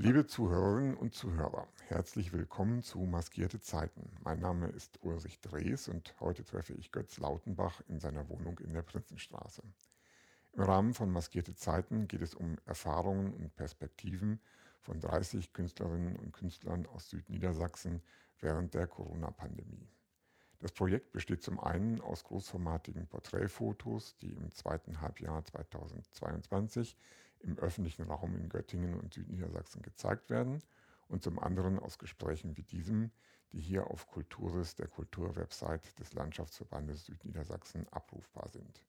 Liebe Zuhörerinnen und Zuhörer, herzlich willkommen zu Maskierte Zeiten. Mein Name ist Ulrich Drees und heute treffe ich Götz Lautenbach in seiner Wohnung in der Prinzenstraße. Im Rahmen von Maskierte Zeiten geht es um Erfahrungen und Perspektiven von 30 Künstlerinnen und Künstlern aus Südniedersachsen während der Corona-Pandemie. Das Projekt besteht zum einen aus großformatigen Porträtfotos, die im zweiten Halbjahr 2022 im öffentlichen Raum in Göttingen und Südniedersachsen gezeigt werden und zum anderen aus Gesprächen wie diesem, die hier auf Kulturis, der Kulturwebsite des Landschaftsverbandes Südniedersachsen, abrufbar sind.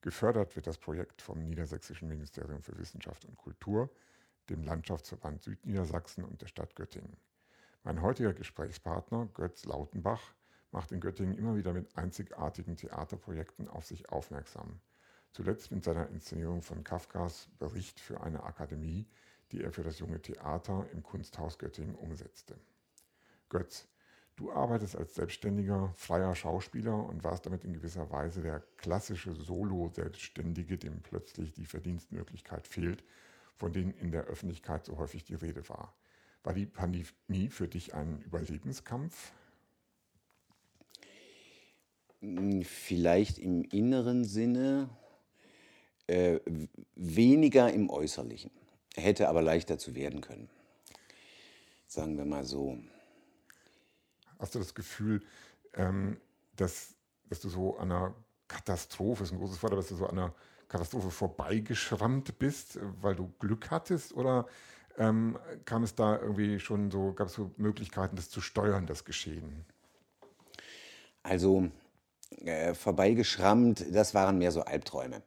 Gefördert wird das Projekt vom Niedersächsischen Ministerium für Wissenschaft und Kultur, dem Landschaftsverband Südniedersachsen und der Stadt Göttingen. Mein heutiger Gesprächspartner Götz Lautenbach macht in Göttingen immer wieder mit einzigartigen Theaterprojekten auf sich aufmerksam. Zuletzt mit seiner Inszenierung von Kafkas Bericht für eine Akademie, die er für das junge Theater im Kunsthaus Göttingen umsetzte. Götz, du arbeitest als selbstständiger, freier Schauspieler und warst damit in gewisser Weise der klassische Solo-Selbstständige, dem plötzlich die Verdienstmöglichkeit fehlt, von denen in der Öffentlichkeit so häufig die Rede war. War die Pandemie für dich ein Überlebenskampf? Hm, vielleicht im inneren Sinne, äh, weniger im äußerlichen. Hätte aber leichter zu werden können. Sagen wir mal so. Hast du das Gefühl, ähm, dass, dass du so an einer Katastrophe, ist ein großes Wort, dass du so an einer Katastrophe vorbeigeschrammt bist, weil du Glück hattest? Oder ähm, kam es da irgendwie schon so, gab es so Möglichkeiten, das zu steuern, das Geschehen? Also äh, vorbeigeschrammt, das waren mehr so Albträume.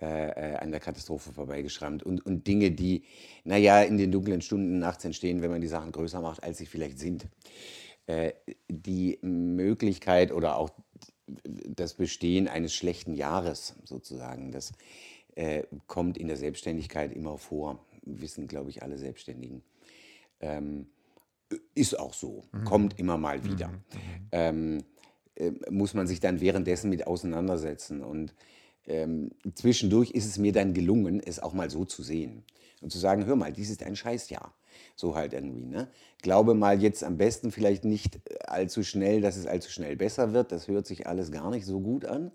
Äh, äh, an der Katastrophe vorbeigeschrammt und, und Dinge, die, naja, in den dunklen Stunden nachts entstehen, wenn man die Sachen größer macht, als sie vielleicht sind. Äh, die Möglichkeit oder auch das Bestehen eines schlechten Jahres sozusagen, das äh, kommt in der Selbstständigkeit immer vor, wissen, glaube ich, alle Selbstständigen. Ähm, ist auch so, mhm. kommt immer mal wieder. Mhm. mhm. Ähm, äh, muss man sich dann währenddessen mit auseinandersetzen. Und ähm, zwischendurch ist es mir dann gelungen, es auch mal so zu sehen. Und zu sagen, hör mal, dies ist ein Scheißjahr. So halt irgendwie. Ne? Glaube mal jetzt am besten vielleicht nicht allzu schnell, dass es allzu schnell besser wird. Das hört sich alles gar nicht so gut an.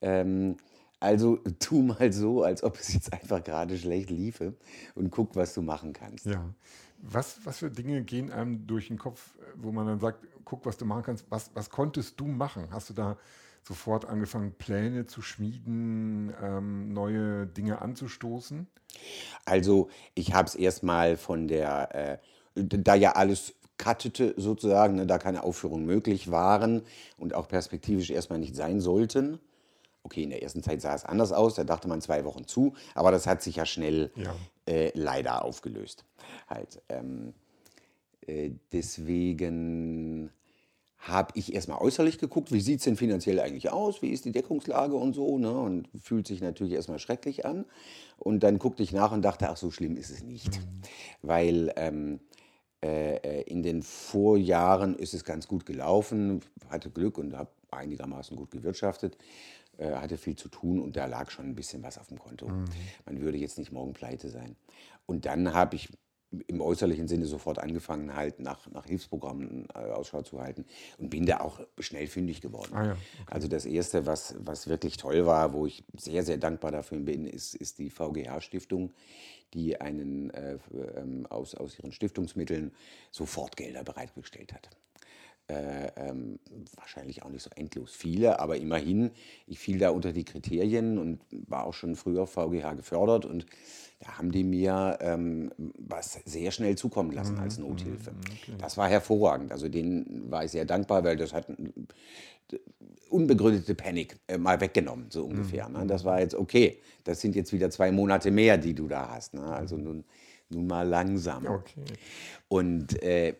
Ähm, also tu mal so, als ob es jetzt einfach gerade schlecht liefe und guck, was du machen kannst. Ja. Was, was für Dinge gehen einem durch den Kopf, wo man dann sagt, guck, was du machen kannst. Was, was konntest du machen? Hast du da sofort angefangen, Pläne zu schmieden, ähm, neue Dinge anzustoßen? Also ich habe es erstmal von der, äh, da ja alles cuttete sozusagen, ne, da keine Aufführungen möglich waren und auch perspektivisch erstmal nicht sein sollten. Okay, in der ersten Zeit sah es anders aus, da dachte man zwei Wochen zu, aber das hat sich ja schnell ja. Äh, leider aufgelöst. Halt, ähm, äh, deswegen habe ich erstmal äußerlich geguckt, wie sieht es denn finanziell eigentlich aus, wie ist die Deckungslage und so, ne? und fühlt sich natürlich erstmal schrecklich an. Und dann guckte ich nach und dachte, ach, so schlimm ist es nicht. Weil ähm, äh, äh in den Vorjahren ist es ganz gut gelaufen, hatte Glück und habe einigermaßen gut gewirtschaftet, äh, hatte viel zu tun und da lag schon ein bisschen was auf dem Konto. Mhm. Man würde jetzt nicht morgen pleite sein. Und dann habe ich im äußerlichen Sinne sofort angefangen, halt nach, nach Hilfsprogrammen äh, Ausschau zu halten und bin da auch schnell fündig geworden. Ah ja, okay. Also das Erste, was, was wirklich toll war, wo ich sehr, sehr dankbar dafür bin, ist, ist die VGH-Stiftung, die einen äh, ähm, aus, aus ihren Stiftungsmitteln sofort Gelder bereitgestellt hat. Äh, ähm, wahrscheinlich auch nicht so endlos viele, aber immerhin, ich fiel da unter die Kriterien und war auch schon früher VGH gefördert und da haben die mir ähm, was sehr schnell zukommen lassen als mhm, Nothilfe. Mhm, okay. Das war hervorragend. Also denen war ich sehr dankbar, weil das hat unbegründete Panik äh, mal weggenommen, so ungefähr. Mhm. Ne? Das war jetzt okay. Das sind jetzt wieder zwei Monate mehr, die du da hast. Ne? Also nun, nun mal langsam. Okay. Und äh,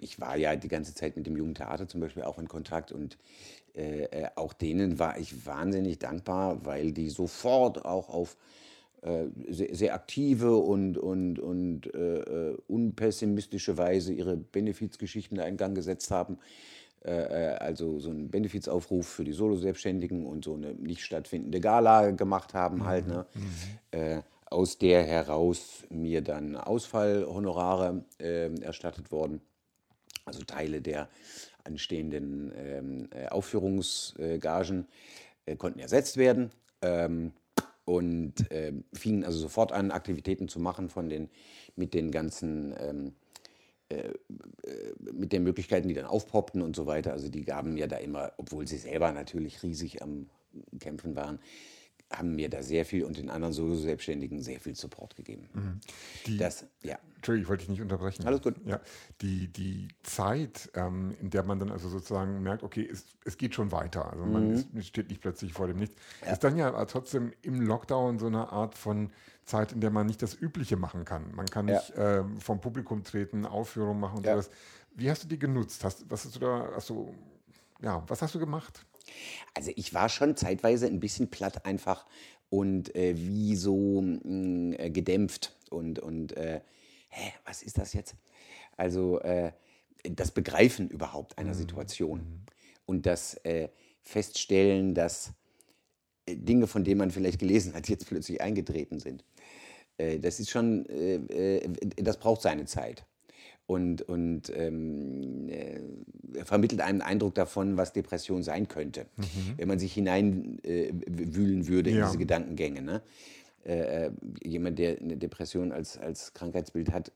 ich war ja die ganze Zeit mit dem Jugendtheater zum Beispiel auch in Kontakt und äh, äh, auch denen war ich wahnsinnig dankbar, weil die sofort auch auf äh, sehr, sehr, aktive und, und, und äh, äh unpessimistische Weise ihre Benefizgeschichten in Gang gesetzt haben. Äh, also so einen Benefizaufruf für die Solo-Selbstständigen und so eine nicht stattfindende Gala gemacht haben halt. Mhm. Ne? Mhm aus der heraus mir dann Ausfallhonorare äh, erstattet worden. Also Teile der anstehenden ähm, äh, Aufführungsgagen äh, konnten ersetzt werden. Ähm, und äh, fingen also sofort an, Aktivitäten zu machen von den, mit den ganzen ähm, äh, äh, mit den Möglichkeiten, die dann aufpoppten und so weiter. Also die gaben mir da immer, obwohl sie selber natürlich riesig am Kämpfen waren, haben mir da sehr viel und den anderen Solo-Selbstständigen sehr viel Support gegeben. Mhm. Die, das, ja. Entschuldigung, ich wollte dich nicht unterbrechen. Alles gut. Ja, die, die Zeit, ähm, in der man dann also sozusagen merkt, okay, es, es geht schon weiter. Also man mhm. ist, steht nicht plötzlich vor dem Nichts. Ja. Ist dann ja trotzdem im Lockdown so eine Art von Zeit, in der man nicht das Übliche machen kann. Man kann nicht ja. äh, vom Publikum treten, Aufführungen machen und ja. sowas. Wie hast du die genutzt? Hast, was hast du da, also, ja, was hast du gemacht? Also ich war schon zeitweise ein bisschen platt einfach und äh, wie so mh, mm, äh, gedämpft und, und äh, hä, was ist das jetzt? Also äh, das Begreifen überhaupt einer mhm. Situation mhm. und das äh, Feststellen, dass äh, Dinge, von denen man vielleicht gelesen hat, jetzt plötzlich eingetreten sind. das ist schon, das braucht seine Zeit und, und ähm, äh, vermittelt einen Eindruck davon, was Depression sein könnte, mhm. wenn man sich hineinwühlen äh, würde in ja. diese Gedankengänge. Ne? Äh, äh, jemand, der eine Depression als, als Krankheitsbild hat,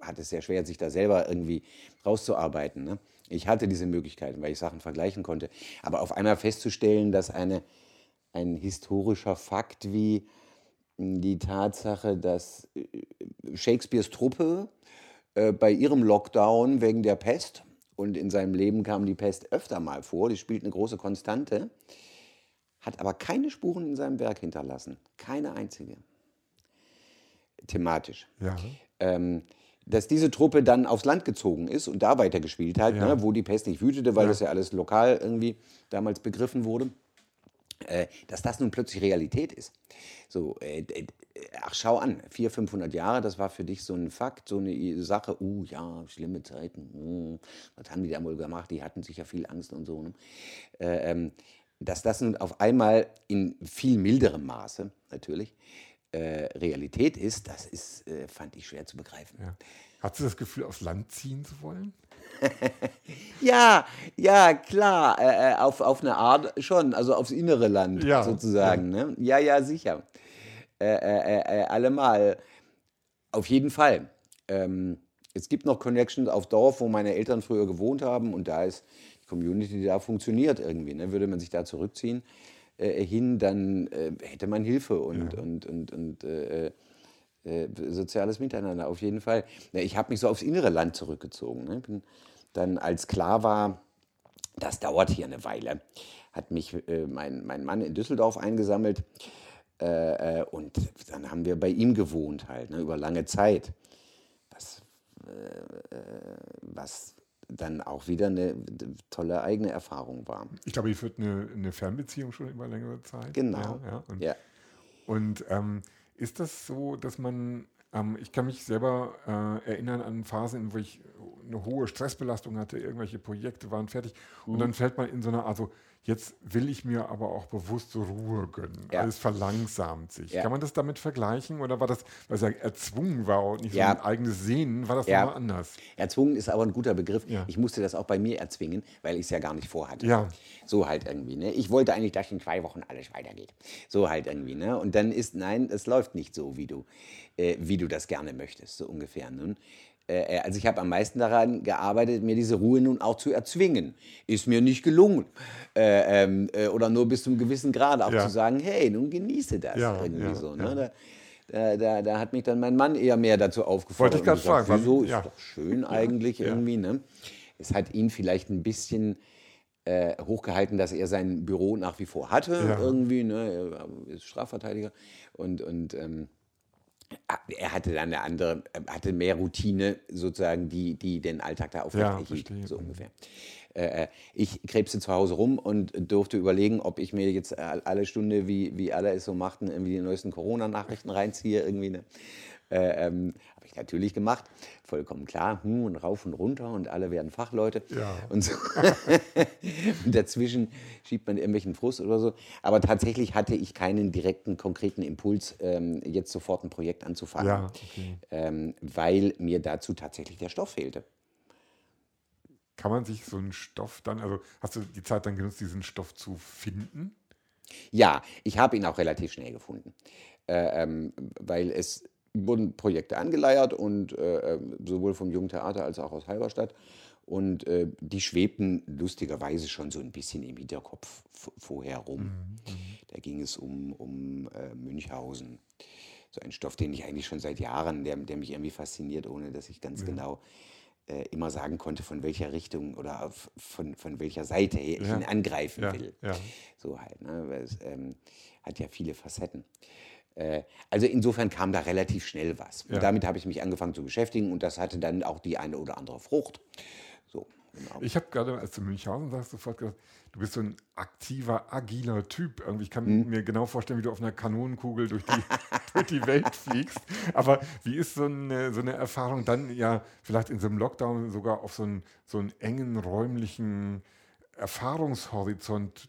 hat es sehr schwer, sich da selber irgendwie rauszuarbeiten. Ne? Ich hatte diese Möglichkeiten, weil ich Sachen vergleichen konnte. Aber auf einmal festzustellen, dass eine, ein historischer Fakt wie die Tatsache, dass äh, Shakespeares Truppe äh, bei ihrem Lockdown wegen der Pest, und in seinem Leben kam die Pest öfter mal vor, die spielt eine große Konstante, hat aber keine Spuren in seinem Werk hinterlassen. Keine einzige. Thematisch. Ja. Ähm, dass diese Truppe dann aufs Land gezogen ist und da weitergespielt hat, ja. ne, wo die Pest nicht wütete, weil ja. das ja alles lokal irgendwie damals begriffen wurde. Äh, dass das nun plötzlich Realität ist. So, äh, ach schau an, 400, 500 Jahre, das war für dich so ein Fakt, so eine Sache, uh ja, schlimme Zeiten, uh, was haben die da wohl gemacht, die hatten sicher viel Angst und so. Ne? Äh, ähm, dass das nun auf einmal in viel milderem Maße natürlich äh, Realität ist, das ist, äh, fand ich schwer zu begreifen. Ja. Hast du das Gefühl, aufs Land ziehen zu wollen? ja, ja, klar, äh, äh, auf, auf eine Art schon, also aufs innere Land ja, sozusagen. Ja. Ne? ja, ja, sicher. Äh, äh, äh, allemal. Auf jeden Fall. Ähm, es gibt noch Connections auf Dorf, wo meine Eltern früher gewohnt haben und da ist die Community, die da funktioniert irgendwie. Ne? Würde man sich da zurückziehen äh, hin, dann hätte man Hilfe und, ja. und, und, und äh, soziales Miteinander, auf jeden Fall. Ich habe mich so aufs innere Land zurückgezogen. Ne? Bin dann, als klar war, das dauert hier eine Weile, hat mich äh, mein, mein Mann in Düsseldorf eingesammelt. Äh, äh und dann haben wir bei ihm gewohnt, halt, ne, über lange Zeit. Was, äh, was dann auch wieder eine tolle eigene Erfahrung war. Ich glaube, ich führt eine, eine Fernbeziehung schon über längere Zeit. Genau. Ja, ja. Und, ja. und ähm, ist das so, dass man, ähm, ich kann mich selber äh, erinnern an Phasen, wo ich eine hohe Stressbelastung hatte, irgendwelche Projekte waren fertig mhm. und dann fällt man in so eine, also Jetzt will ich mir aber auch bewusst Ruhe gönnen. Ja. Alles verlangsamt sich. Ja. Kann man das damit vergleichen oder war das, weil es ja erzwungen war und nicht ja. so ein eigenes Sehnen, war das ja. nochmal anders? Erzwungen ist aber ein guter Begriff. Ich musste das auch bei mir erzwingen, weil ich es ja gar nicht vorhatte. Ja. So halt irgendwie. Ne? Ich wollte eigentlich, dass in zwei Wochen alles weitergeht. So halt irgendwie. Ne? Und dann ist, nein, es läuft nicht so, wie du, äh, wie du das gerne möchtest, so ungefähr. Ne? Äh, also ich habe am meisten daran gearbeitet, mir diese Ruhe nun auch zu erzwingen. Ist mir nicht gelungen. Äh, ähm, äh, oder nur bis zu einem gewissen Grad auch ja. zu sagen, hey, nun genieße das ja, irgendwie ja, so. Ne? Da, da, da, hat mich dann mein Mann eher mehr dazu aufgefordert. Wollte ich gerade fragen. Wieso? Ist doch schön eigentlich irgendwie. Ne? Es hat ihn vielleicht ein bisschen äh, hochgehalten, dass er sein Büro nach wie vor hatte irgendwie. Ne? Er ist Strafverteidiger und, und ähm, er hatte dann eine andere, hatte mehr Routine sozusagen, die, die den Alltag da aufrechterhielt, ja, so ungefähr. Äh, äh, ich krebste zu Hause rum und durfte überlegen, ob ich mir jetzt alle Stunde, wie, wie alle es so machten, irgendwie die neuesten Corona-Nachrichten reinziehe, irgendwie, ne? Äh, ähm, natürlich gemacht, vollkommen klar. Hm, und rauf und runter und alle werden Fachleute. Ja. Und, so. und dazwischen schiebt man irgendwelchen Frust oder so. Aber tatsächlich hatte ich keinen direkten, konkreten Impuls, ähm, jetzt sofort ein Projekt anzufangen, Ja, okay. ähm, weil mir dazu tatsächlich der Stoff fehlte. Kann man sich so einen Stoff dann, also hast du die Zeit dann genutzt, diesen Stoff zu finden? Ja, ich habe ihn auch relativ schnell gefunden, äh, ähm, weil es wurden Projekte angeleiert und äh, ähm, sowohl vom Jungen Theater als auch aus Halberstadt und äh, die schwebten lustigerweise schon so ein bisschen im Hinterkopf vorher rum. Da ging es um, um äh, Münchhausen. So ein Stoff, den ich eigentlich schon seit Jahren, der, der mich irgendwie fasziniert, ohne dass ich ganz genau äh, immer sagen konnte, von welcher Richtung oder von, von welcher Seite ich Ja. ihn angreifen Ja, will. ja. So halt, ne? weil es ähm, hat ja viele Facetten. Äh, also insofern kam da relativ schnell was. Und Ja. damit habe ich mich angefangen zu beschäftigen und das hatte dann auch die eine oder andere Frucht. So, genau. Ich habe gerade, als du Münchhausen sagst, sofort gedacht, du bist so ein aktiver, agiler Typ. Irgendwie, ich kann Hm. mir genau vorstellen, wie du auf einer Kanonenkugel durch die, durch die Welt fliegst. Aber wie ist so eine, so eine Erfahrung dann ja vielleicht in so einem Lockdown sogar auf so einen, so einen engen räumlichen Erfahrungshorizont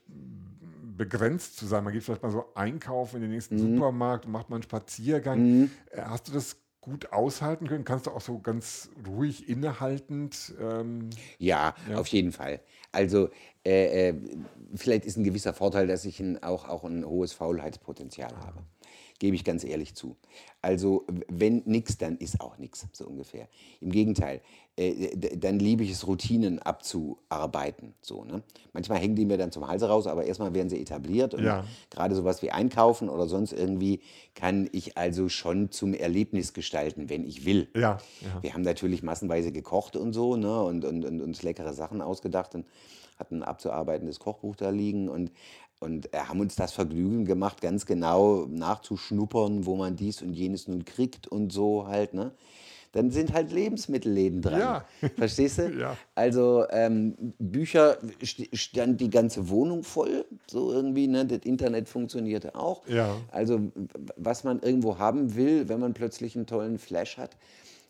begrenzt zu sein? Man geht vielleicht mal so einkaufen in den nächsten Mhm. Supermarkt und macht mal einen Spaziergang. Äh, Hast du das gut aushalten können? Kannst du auch so ganz ruhig innehaltend ähm, Ja, auf jeden Fall. Also äh, äh, vielleicht ist ein gewisser Vorteil, dass ich ein, auch, auch ein hohes Faulheitspotenzial habe. Gebe ich ganz ehrlich zu. Also wenn nichts, dann ist auch nichts, so ungefähr. Im Gegenteil, äh, dann liebe ich es, Routinen abzuarbeiten. So, ne? Manchmal hängen die mir dann zum Halse raus, aber erstmal werden sie etabliert. Und Ja. gerade sowas wie Einkaufen oder sonst irgendwie kann ich also schon zum Erlebnis gestalten, wenn ich will. Ja, ja. Wir haben natürlich massenweise gekocht und so ne? und, und, und uns leckere Sachen ausgedacht und hatten ein abzuarbeitendes Kochbuch da liegen und, und äh, haben uns das Vergnügen gemacht, ganz genau nachzuschnuppern, wo man dies und jenes nun kriegt und so halt. Ne? Dann sind halt Lebensmittelläden dran. Ja. Verstehst du? Ja. Also ähm, Bücher st stand die ganze Wohnung voll, so irgendwie. Ne? Das Internet funktionierte auch. Ja. Also was man irgendwo haben will, wenn man plötzlich einen tollen Flash hat,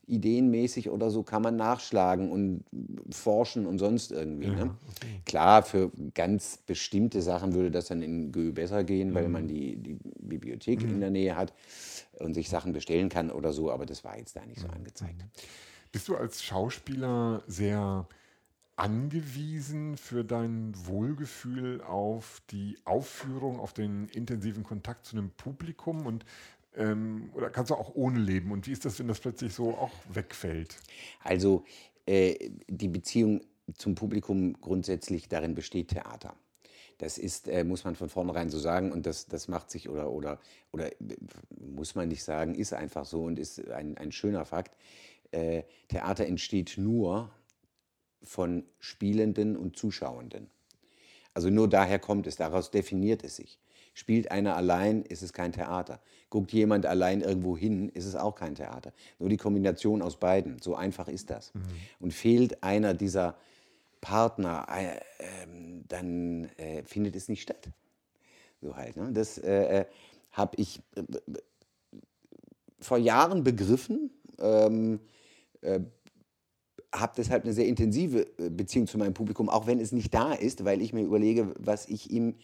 ideenmäßig oder so, kann man nachschlagen und forschen und sonst irgendwie. Ne? Klar, für ganz bestimmte Sachen würde das dann in Gö besser gehen, weil man die, die Bibliothek in der Nähe hat und sich Sachen bestellen kann oder so, aber das war jetzt da nicht so angezeigt. Bist du als Schauspieler sehr angewiesen für dein Wohlgefühl auf die Aufführung, auf den intensiven Kontakt zu einem Publikum und ähm, oder kannst du auch ohne leben? Und wie ist das, wenn das plötzlich so auch wegfällt? Also äh, die Beziehung zum Publikum grundsätzlich darin besteht Theater. Das ist, äh, muss man von vornherein so sagen, und das, das macht sich oder, oder, oder muss man nicht sagen, ist einfach so und ist ein, ein schöner Fakt. Äh, Theater entsteht nur von Spielenden und Zuschauenden. Also nur daher kommt es, daraus definiert es sich. Spielt einer allein, ist es kein Theater. Guckt jemand allein irgendwo hin, ist es auch kein Theater. Nur die Kombination aus beiden, so einfach ist das. Und fehlt einer dieser Partner, äh, ähm, dann äh, findet es nicht statt. So halt. Ne? Das äh, habe ich äh, vor Jahren begriffen. Ähm, habe deshalb eine sehr intensive äh, Beziehung zu meinem Publikum, auch wenn es nicht da ist, weil ich mir überlege, was ich ihm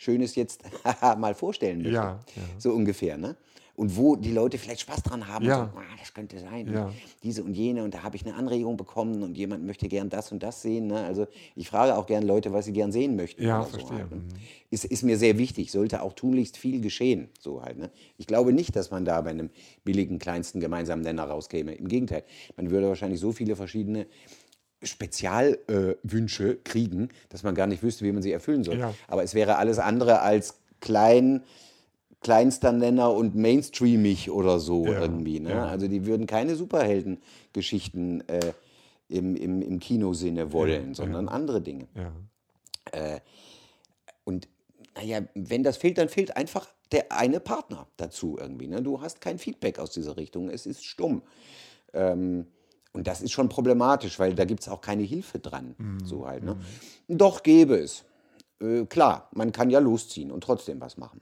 Schönes jetzt mal vorstellen möchte. Ja, ja. So ungefähr, ne? Und wo die Leute vielleicht Spaß dran haben. Ja. Und so, ah, das könnte sein. und Ja. Diese und jene. Und da habe ich eine Anregung bekommen und jemand möchte gern das und das sehen. Ne? Also ich frage auch gern Leute, was sie gern sehen möchten. Ja, oder so verstehe. halt, ne? Mhm. ist, ist mir sehr wichtig, sollte auch tunlichst viel geschehen. So halt, ne? Ich glaube nicht, dass man da bei einem billigen kleinsten gemeinsamen Nenner rauskäme. Im Gegenteil, man würde wahrscheinlich so viele verschiedene Spezialwünsche äh, kriegen, dass man gar nicht wüsste, wie man sie erfüllen soll. Ja. Aber es wäre alles andere als klein, kleinster Nenner und mainstreamig oder so Ja, irgendwie. Ne? ja. Also die würden keine Superheldengeschichten äh, im, im, im Kinosinne wollen, sondern andere Dinge. Ja. Und naja, wenn das fehlt, dann fehlt einfach der eine Partner dazu irgendwie. Ne? Du hast kein Feedback aus dieser Richtung, es ist stumm. Ähm, und das ist schon problematisch, weil da gibt es auch keine Hilfe dran. So halt, ne? Doch gäbe es. Äh, klar, man kann ja losziehen und trotzdem was machen.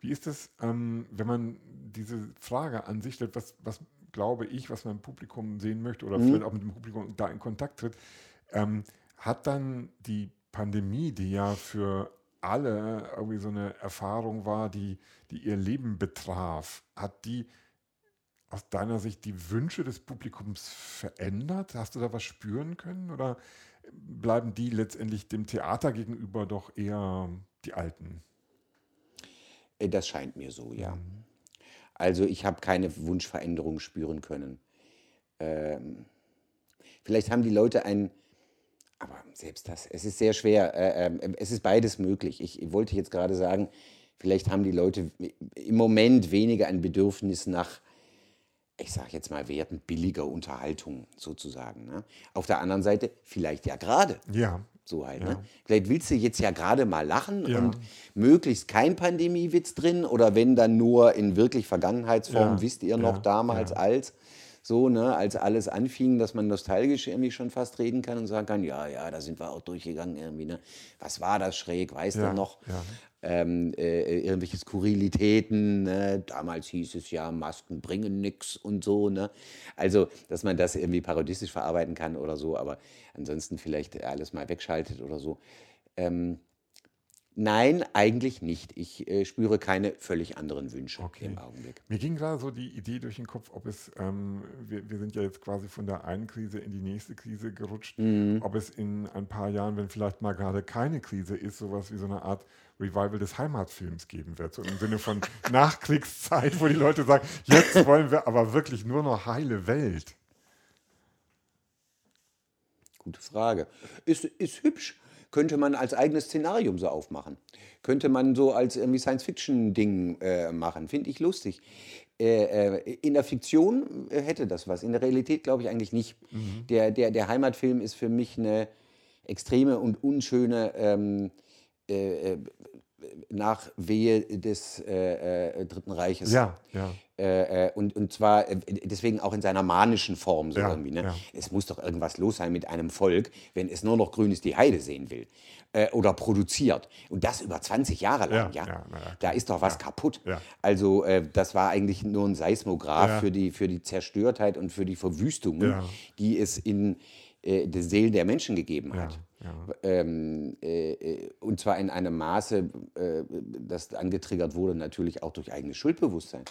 Wie ist das, ähm, wenn man diese Frage an sich stellt, was, was glaube ich, was mein Publikum sehen möchte oder Mhm. vielleicht auch mit dem Publikum da in Kontakt tritt, ähm, hat dann die Pandemie, die ja für alle irgendwie so eine Erfahrung war, die, die ihr Leben betraf, hat die aus deiner Sicht die Wünsche des Publikums verändert? Hast du da was spüren können oder bleiben die letztendlich dem Theater gegenüber doch eher die alten? Äh, Das scheint mir so, ja. Also ich habe keine Wunschveränderung spüren können. Ähm, vielleicht haben die Leute ein, aber selbst das, es ist sehr schwer. Äh, ähm, es ist beides möglich. Ich wollte jetzt gerade sagen, vielleicht haben die Leute im Moment weniger ein Bedürfnis nach, ich sage jetzt mal, Werten billiger Unterhaltung sozusagen. Ne? Auf der anderen Seite vielleicht ja gerade. Ja, So halt, Ja. ne? Vielleicht willst du jetzt ja gerade mal lachen Ja. und möglichst kein Pandemiewitz drin oder wenn dann nur in wirklich Vergangenheitsform, Ja. wisst ihr noch damals als, so, ne, als alles anfing, dass man nostalgisch irgendwie schon fast reden kann und sagen kann, ja, ja, da sind wir auch durchgegangen irgendwie, ne? Was war das schräg, weißt Ja, du noch? ja. Ähm, äh, irgendwelche Skurrilitäten, ne? damals hieß es ja, Masken bringen nix und so, ne? Also, dass man das irgendwie parodistisch verarbeiten kann oder so, aber ansonsten vielleicht alles mal wegschaltet oder so. Ähm, nein, eigentlich nicht. Ich äh, spüre keine völlig anderen Wünsche Okay. im Augenblick. Mir ging gerade so die Idee durch den Kopf, ob es, ähm, wir, wir sind ja jetzt quasi von der einen Krise in die nächste Krise gerutscht, Mhm. ob es in ein paar Jahren, wenn vielleicht mal gerade keine Krise ist, sowas wie so eine Art Revival des Heimatfilms geben wird. So im Sinne von Nachkriegszeit, wo die Leute sagen, jetzt wollen wir aber wirklich nur noch heile Welt. Gute Frage. Ist, ist hübsch. Könnte man als eigenes Szenarium so aufmachen. Könnte man so als irgendwie Science-Fiction-Ding äh, machen. Finde ich lustig. Äh, äh, in der Fiktion äh, hätte das was. In der Realität glaube ich eigentlich nicht. Der, der, der Heimatfilm ist für mich eine extreme und unschöne ähm, äh, Nachwehe des äh, äh, Dritten Reiches. Ja, ja. Äh, äh, und, und zwar äh, deswegen auch in seiner manischen Form so Ja, irgendwie. Ne? ja. Es muss doch irgendwas los sein mit einem Volk, wenn es nur noch grünes die Heide sehen will äh, oder produziert. Und das über 20 Jahre lang, Ja, ja. da ist doch was kaputt. Also äh, das war eigentlich nur ein Seismograph für, die, für die Zerstörtheit und für die Verwüstungen, die es in äh, den Seelen der Menschen gegeben Ja, hat. ja. Ähm, äh, äh, und zwar in einem Maße, äh, das angetriggert wurde, natürlich auch durch eigenes Schuldbewusstsein.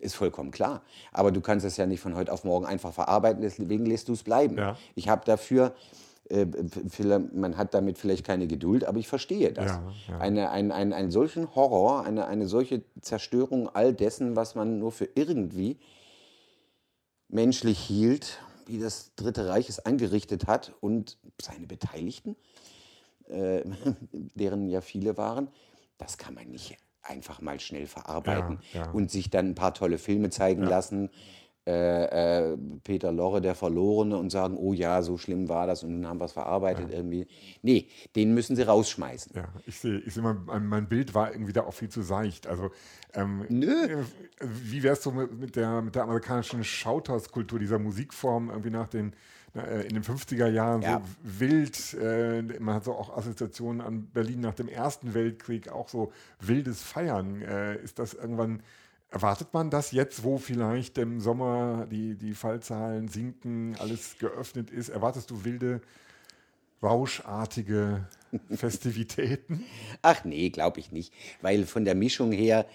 Ist vollkommen klar. Aber du kannst es ja nicht von heute auf morgen einfach verarbeiten, deswegen lässt du es bleiben. Ja. Ich habe dafür, äh, man hat damit vielleicht keine Geduld, aber ich verstehe das. Ja, ja. Eine, ein, ein, einen solchen Horror, eine, eine solche Zerstörung all dessen, was man nur für irgendwie menschlich hielt, wie das Dritte Reich es angerichtet hat und seine Beteiligten, äh, deren ja viele waren, das kann man nicht einfach mal schnell verarbeiten Ja, ja. und sich dann ein paar tolle Filme zeigen lassen. Äh, äh, Peter Lorre, der Verlorene, und sagen, oh ja, so schlimm war das und nun haben wir es verarbeitet irgendwie. Nee, den müssen sie rausschmeißen. Ja, ich sehe, ich sehe mein, mein Bild war irgendwie da auch viel zu seicht. Also, ähm, Nö. Wie wär's so mit, mit, der, mit der amerikanischen Shouthouse-Kultur, dieser Musikform irgendwie nach den, äh, in den 50er Jahren Ja. so wild, äh, man hat so auch Assoziationen an Berlin nach dem Ersten Weltkrieg, auch so wildes Feiern. Äh, ist das irgendwann, erwartet man das jetzt, wo vielleicht im Sommer die, die Fallzahlen sinken, alles geöffnet ist? Erwartest du wilde, rauschartige Festivitäten? Ach nee, glaube ich nicht. Weil von der Mischung her,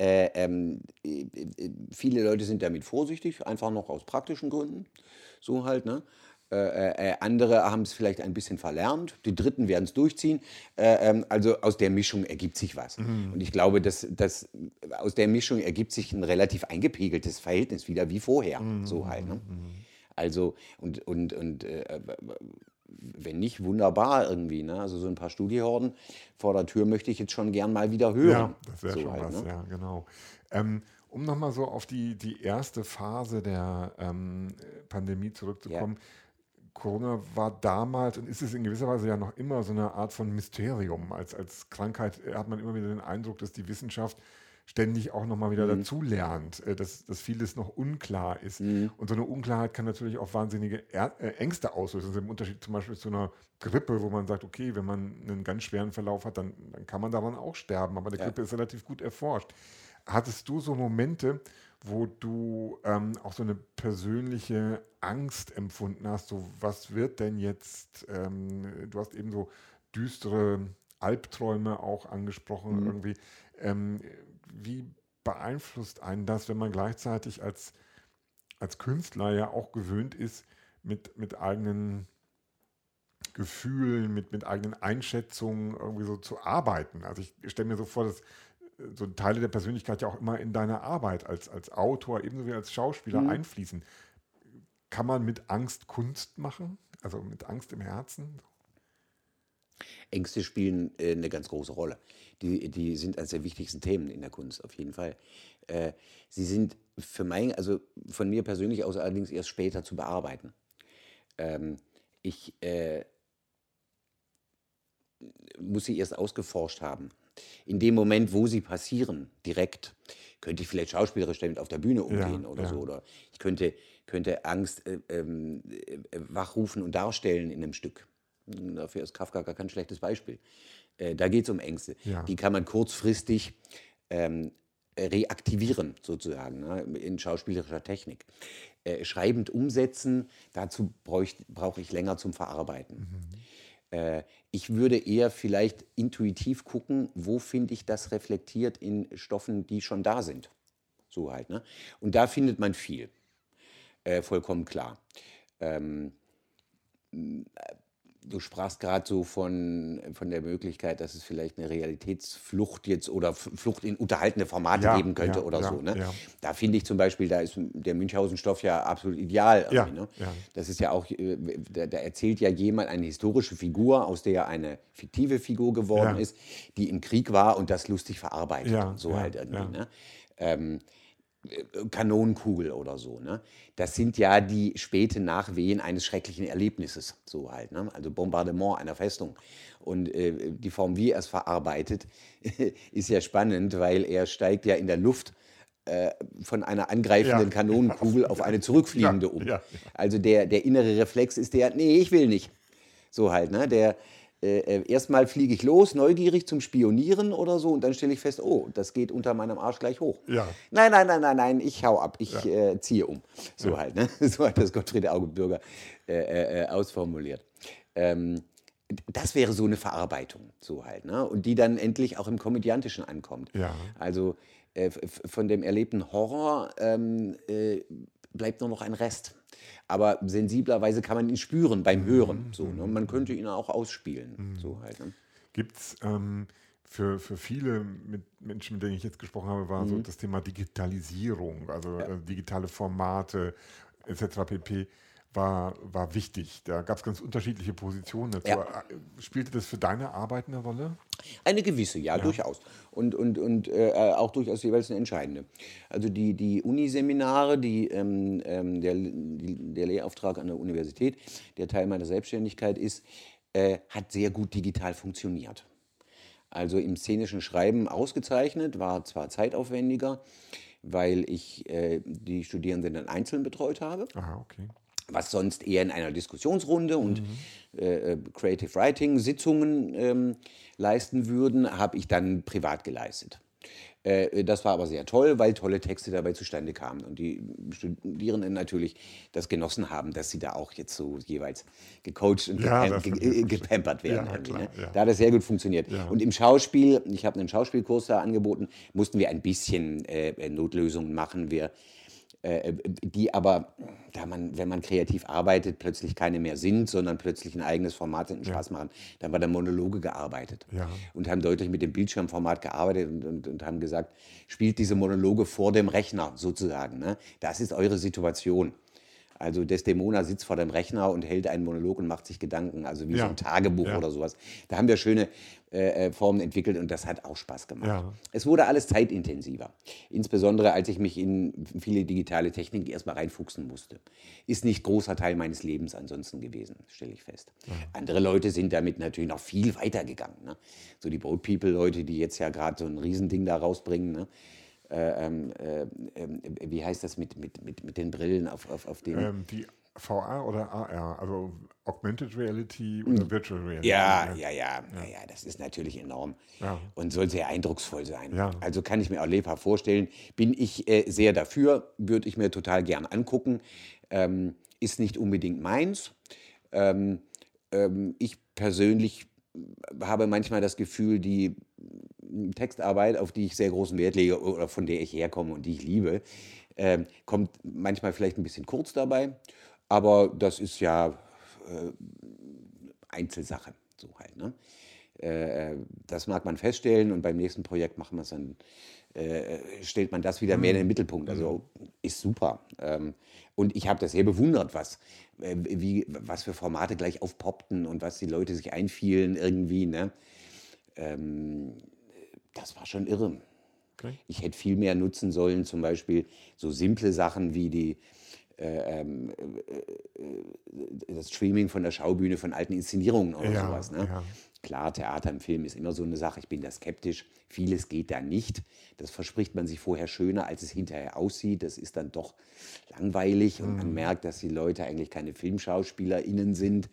äh, ähm, äh, äh, viele Leute sind damit vorsichtig, einfach noch aus praktischen Gründen. So halt, ne? Äh, äh, andere haben es vielleicht ein bisschen verlernt, die Dritten werden es durchziehen. Äh, ähm, also aus der Mischung ergibt sich was. Und ich glaube, dass, dass aus der Mischung ergibt sich ein relativ eingepegeltes Verhältnis wieder wie vorher. So halt. Ne? Also, und, und, und äh, wenn nicht, wunderbar irgendwie. Ne? Also so ein paar Studiehorden vor der Tür möchte ich jetzt schon gern mal wieder hören. Ja, das wäre so schon halt, was, ne? ja, genau. Ähm, um nochmal so auf die, die erste Phase der ähm, Pandemie zurückzukommen. Corona war damals und ist es in gewisser Weise ja noch immer so eine Art von Mysterium. Als, als Krankheit hat man immer wieder den Eindruck, dass die Wissenschaft ständig auch nochmal wieder Mhm. dazulernt, äh, dass, dass vieles noch unklar ist. Und so eine Unklarheit kann natürlich auch wahnsinnige äh, Ängste auslösen. Also im Unterschied zum Beispiel zu einer Grippe, wo man sagt, okay, wenn man einen ganz schweren Verlauf hat, dann, dann kann man daran auch sterben. Aber eine Grippe ist relativ gut erforscht. Hattest du so Momente, wo du ähm, auch so eine persönliche Angst empfunden hast. So, was wird denn jetzt? Ähm, du hast eben so düstere Albträume auch angesprochen mhm. irgendwie. Ähm, wie beeinflusst einen das, wenn man gleichzeitig als, als Künstler ja auch gewöhnt ist, mit, mit eigenen Gefühlen, mit, mit eigenen Einschätzungen irgendwie so zu arbeiten? Also ich stelle mir so vor, dass so Teile der Persönlichkeit ja auch immer in deine Arbeit als, als Autor, ebenso wie als Schauspieler mhm. einfließen. Kann man mit Angst Kunst machen? Also mit Angst im Herzen? Ängste spielen äh, eine ganz große Rolle. Die, die sind eines der wichtigsten Themen in der Kunst, auf jeden Fall. Äh, sie sind für mein, also von mir persönlich aus allerdings erst später zu bearbeiten. Ähm, ich äh, muss sie erst ausgeforscht haben. In dem Moment, wo sie passieren, direkt, könnte ich vielleicht schauspielerisch damit auf der Bühne umgehen ja, oder ja. so. Oder ich könnte, könnte Angst äh, ähm, äh, wachrufen und darstellen in einem Stück. Dafür ist Kafka gar kein schlechtes Beispiel. Äh, da geht es um Ängste. Ja. Die kann man kurzfristig ähm, reaktivieren, sozusagen, ne, in schauspielerischer Technik. Äh, schreibend umsetzen, dazu brauche ich länger zum Verarbeiten. Mhm. Äh, ich würde eher vielleicht intuitiv gucken, wo finde ich das reflektiert in Stoffen, die schon da sind. So halt. Ne? Und da findet man viel. Äh, vollkommen klar. Ähm, Du sprachst gerade so von, von der Möglichkeit, dass es vielleicht eine Realitätsflucht jetzt oder Flucht in unterhaltende Formate ja, geben könnte ja, oder ja, so. Ne? Da finde ich zum Beispiel, da ist der Münchhausen-Stoff ja absolut ideal. Ne? Das ist ja auch, äh, da, da, erzählt ja jemand eine historische Figur, aus der eine fiktive Figur geworden ist, die im Krieg war und das lustig verarbeitet. so halt irgendwie. Ne? Ähm, äh, Kanonenkugel oder so. Ne? Das sind ja die späte Nachwehen eines schrecklichen Erlebnisses, so halt. Ne? Also Bombardement einer Festung. Und äh, die Form, wie er es verarbeitet, ist ja spannend, weil er steigt ja in der Luft äh, von einer angreifenden ja. Kanonenkugel auf eine zurückfliegende um. Ja, ja, also der, der innere Reflex ist der, nee, ich will nicht. So halt, ne? Der, äh, äh, erstmal fliege ich los, neugierig zum Spionieren oder so, und dann stelle ich fest, oh, das geht unter meinem Arsch gleich hoch. Ja. Nein, nein, nein, nein, nein, ich hau ab, ich ja. äh, ziehe um. So ja. halt, ne? So hat das Gottfried Augenbürger äh, äh, äh, ausformuliert. Ähm, das wäre so eine Verarbeitung, so halt, ne? Und die dann endlich auch im Komödiantischen ankommt. Ja. Also von dem erlebten Horror ähm, bleibt nur noch ein Rest aber sensiblerweise kann man ihn spüren beim mhm. Hören. So, ne? Man könnte ihn auch ausspielen. Mhm. So halt, ne? Gibt es ähm, für, für viele mit Menschen, mit denen ich jetzt gesprochen habe, war mhm. so das Thema Digitalisierung, also ja. äh, digitale Formate etc. pp war, war wichtig. Da gab es ganz unterschiedliche Positionen dazu. Ja. Spielte das für deine Arbeit eine Rolle? Eine gewisse, ja, ja. durchaus. Und, und, und äh, auch durchaus jeweils eine entscheidende. Also die, die Uniseminare, die, ähm, ähm, der, die, der Lehrauftrag an der Universität, der Teil meiner Selbstständigkeit ist, äh, hat sehr gut digital funktioniert. Also im szenischen Schreiben ausgezeichnet, war zwar zeitaufwendiger, weil ich äh, die Studierenden dann einzeln betreut habe. Aha, okay was sonst eher in einer Diskussionsrunde und mhm. äh, äh Creative Writing Sitzungen ähm, leisten würden, habe ich dann privat geleistet. Äh, das war aber sehr toll, weil tolle Texte dabei zustande kamen und die Studierenden natürlich das genossen haben, dass sie da auch jetzt so jeweils gecoacht und ja, gepampert werden. Ja, klar, ne? ja. Da hat das sehr gut funktioniert. Und im Schauspiel, ich habe einen Schauspielkurs da angeboten, mussten wir ein bisschen äh, Notlösungen machen. Wir äh, die aber, da man, wenn man kreativ arbeitet, plötzlich keine mehr sind, sondern plötzlich ein eigenes Format sind und Spaß machen. Da haben wir dann Monologe gearbeitet ja. und haben deutlich mit dem Bildschirmformat gearbeitet und, und, und, haben gesagt, spielt diese Monologe vor dem Rechner sozusagen. Ne? Das ist eure Situation. Also Desdemona sitzt vor dem Rechner und hält einen Monolog und macht sich Gedanken, also wie ja. so ein Tagebuch ja. oder sowas. Da haben wir schöne äh, äh, Formen entwickelt und das hat auch Spaß gemacht. Ja. Es wurde alles zeitintensiver. Insbesondere als ich mich in viele digitale Techniken erstmal reinfuchsen musste. Ist nicht großer Teil meines Lebens ansonsten gewesen, stelle ich fest. Andere Leute sind damit natürlich noch viel weiter gegangen. Ne? So die Boat People-Leute, die jetzt ja gerade so ein Riesending da rausbringen. Ne? Äh, ähm, äh, wie heißt das mit, mit, mit, mit den Brillen auf, auf, auf dem? Ähm, die VR oder AR, also Augmented Reality oder Virtual Reality. Ja, ja, ja, ja, ja, das ist natürlich enorm Ja. und soll sehr eindrucksvoll sein. Ja. Also kann ich mir auch lebhaft vorstellen. Bin ich äh, sehr dafür, würde ich mir total gern angucken. Ähm, ist nicht unbedingt meins. Ähm, ähm, ich persönlich habe manchmal das Gefühl, die Textarbeit, auf die ich sehr großen Wert lege oder von der ich herkomme und die ich liebe, ähm, kommt manchmal vielleicht ein bisschen kurz dabei. Aber das ist ja äh, Einzelsache, so halt. Ne? Äh, das mag man feststellen und beim nächsten Projekt machen wir es dann, äh, stellt man das wieder mehr in den Mittelpunkt. Also ist super. Ähm, und ich habe das sehr bewundert, was, äh, wie, was für Formate gleich aufpoppten und was die Leute sich einfielen irgendwie. Ne? Ähm, das war schon irre. Okay. Ich hätte viel mehr nutzen sollen, zum Beispiel so simple Sachen wie die, äh, ähm, äh, äh, das Streaming von der Schaubühne von alten Inszenierungen oder Ja, sowas. Ne? ja. Klar, Theater im Film ist immer so eine Sache. Ich bin da skeptisch. Vieles geht da nicht. Das verspricht man sich vorher schöner, als es hinterher aussieht. Das ist dann doch langweilig und Mhm. man merkt, dass die Leute eigentlich keine FilmschauspielerInnen sind,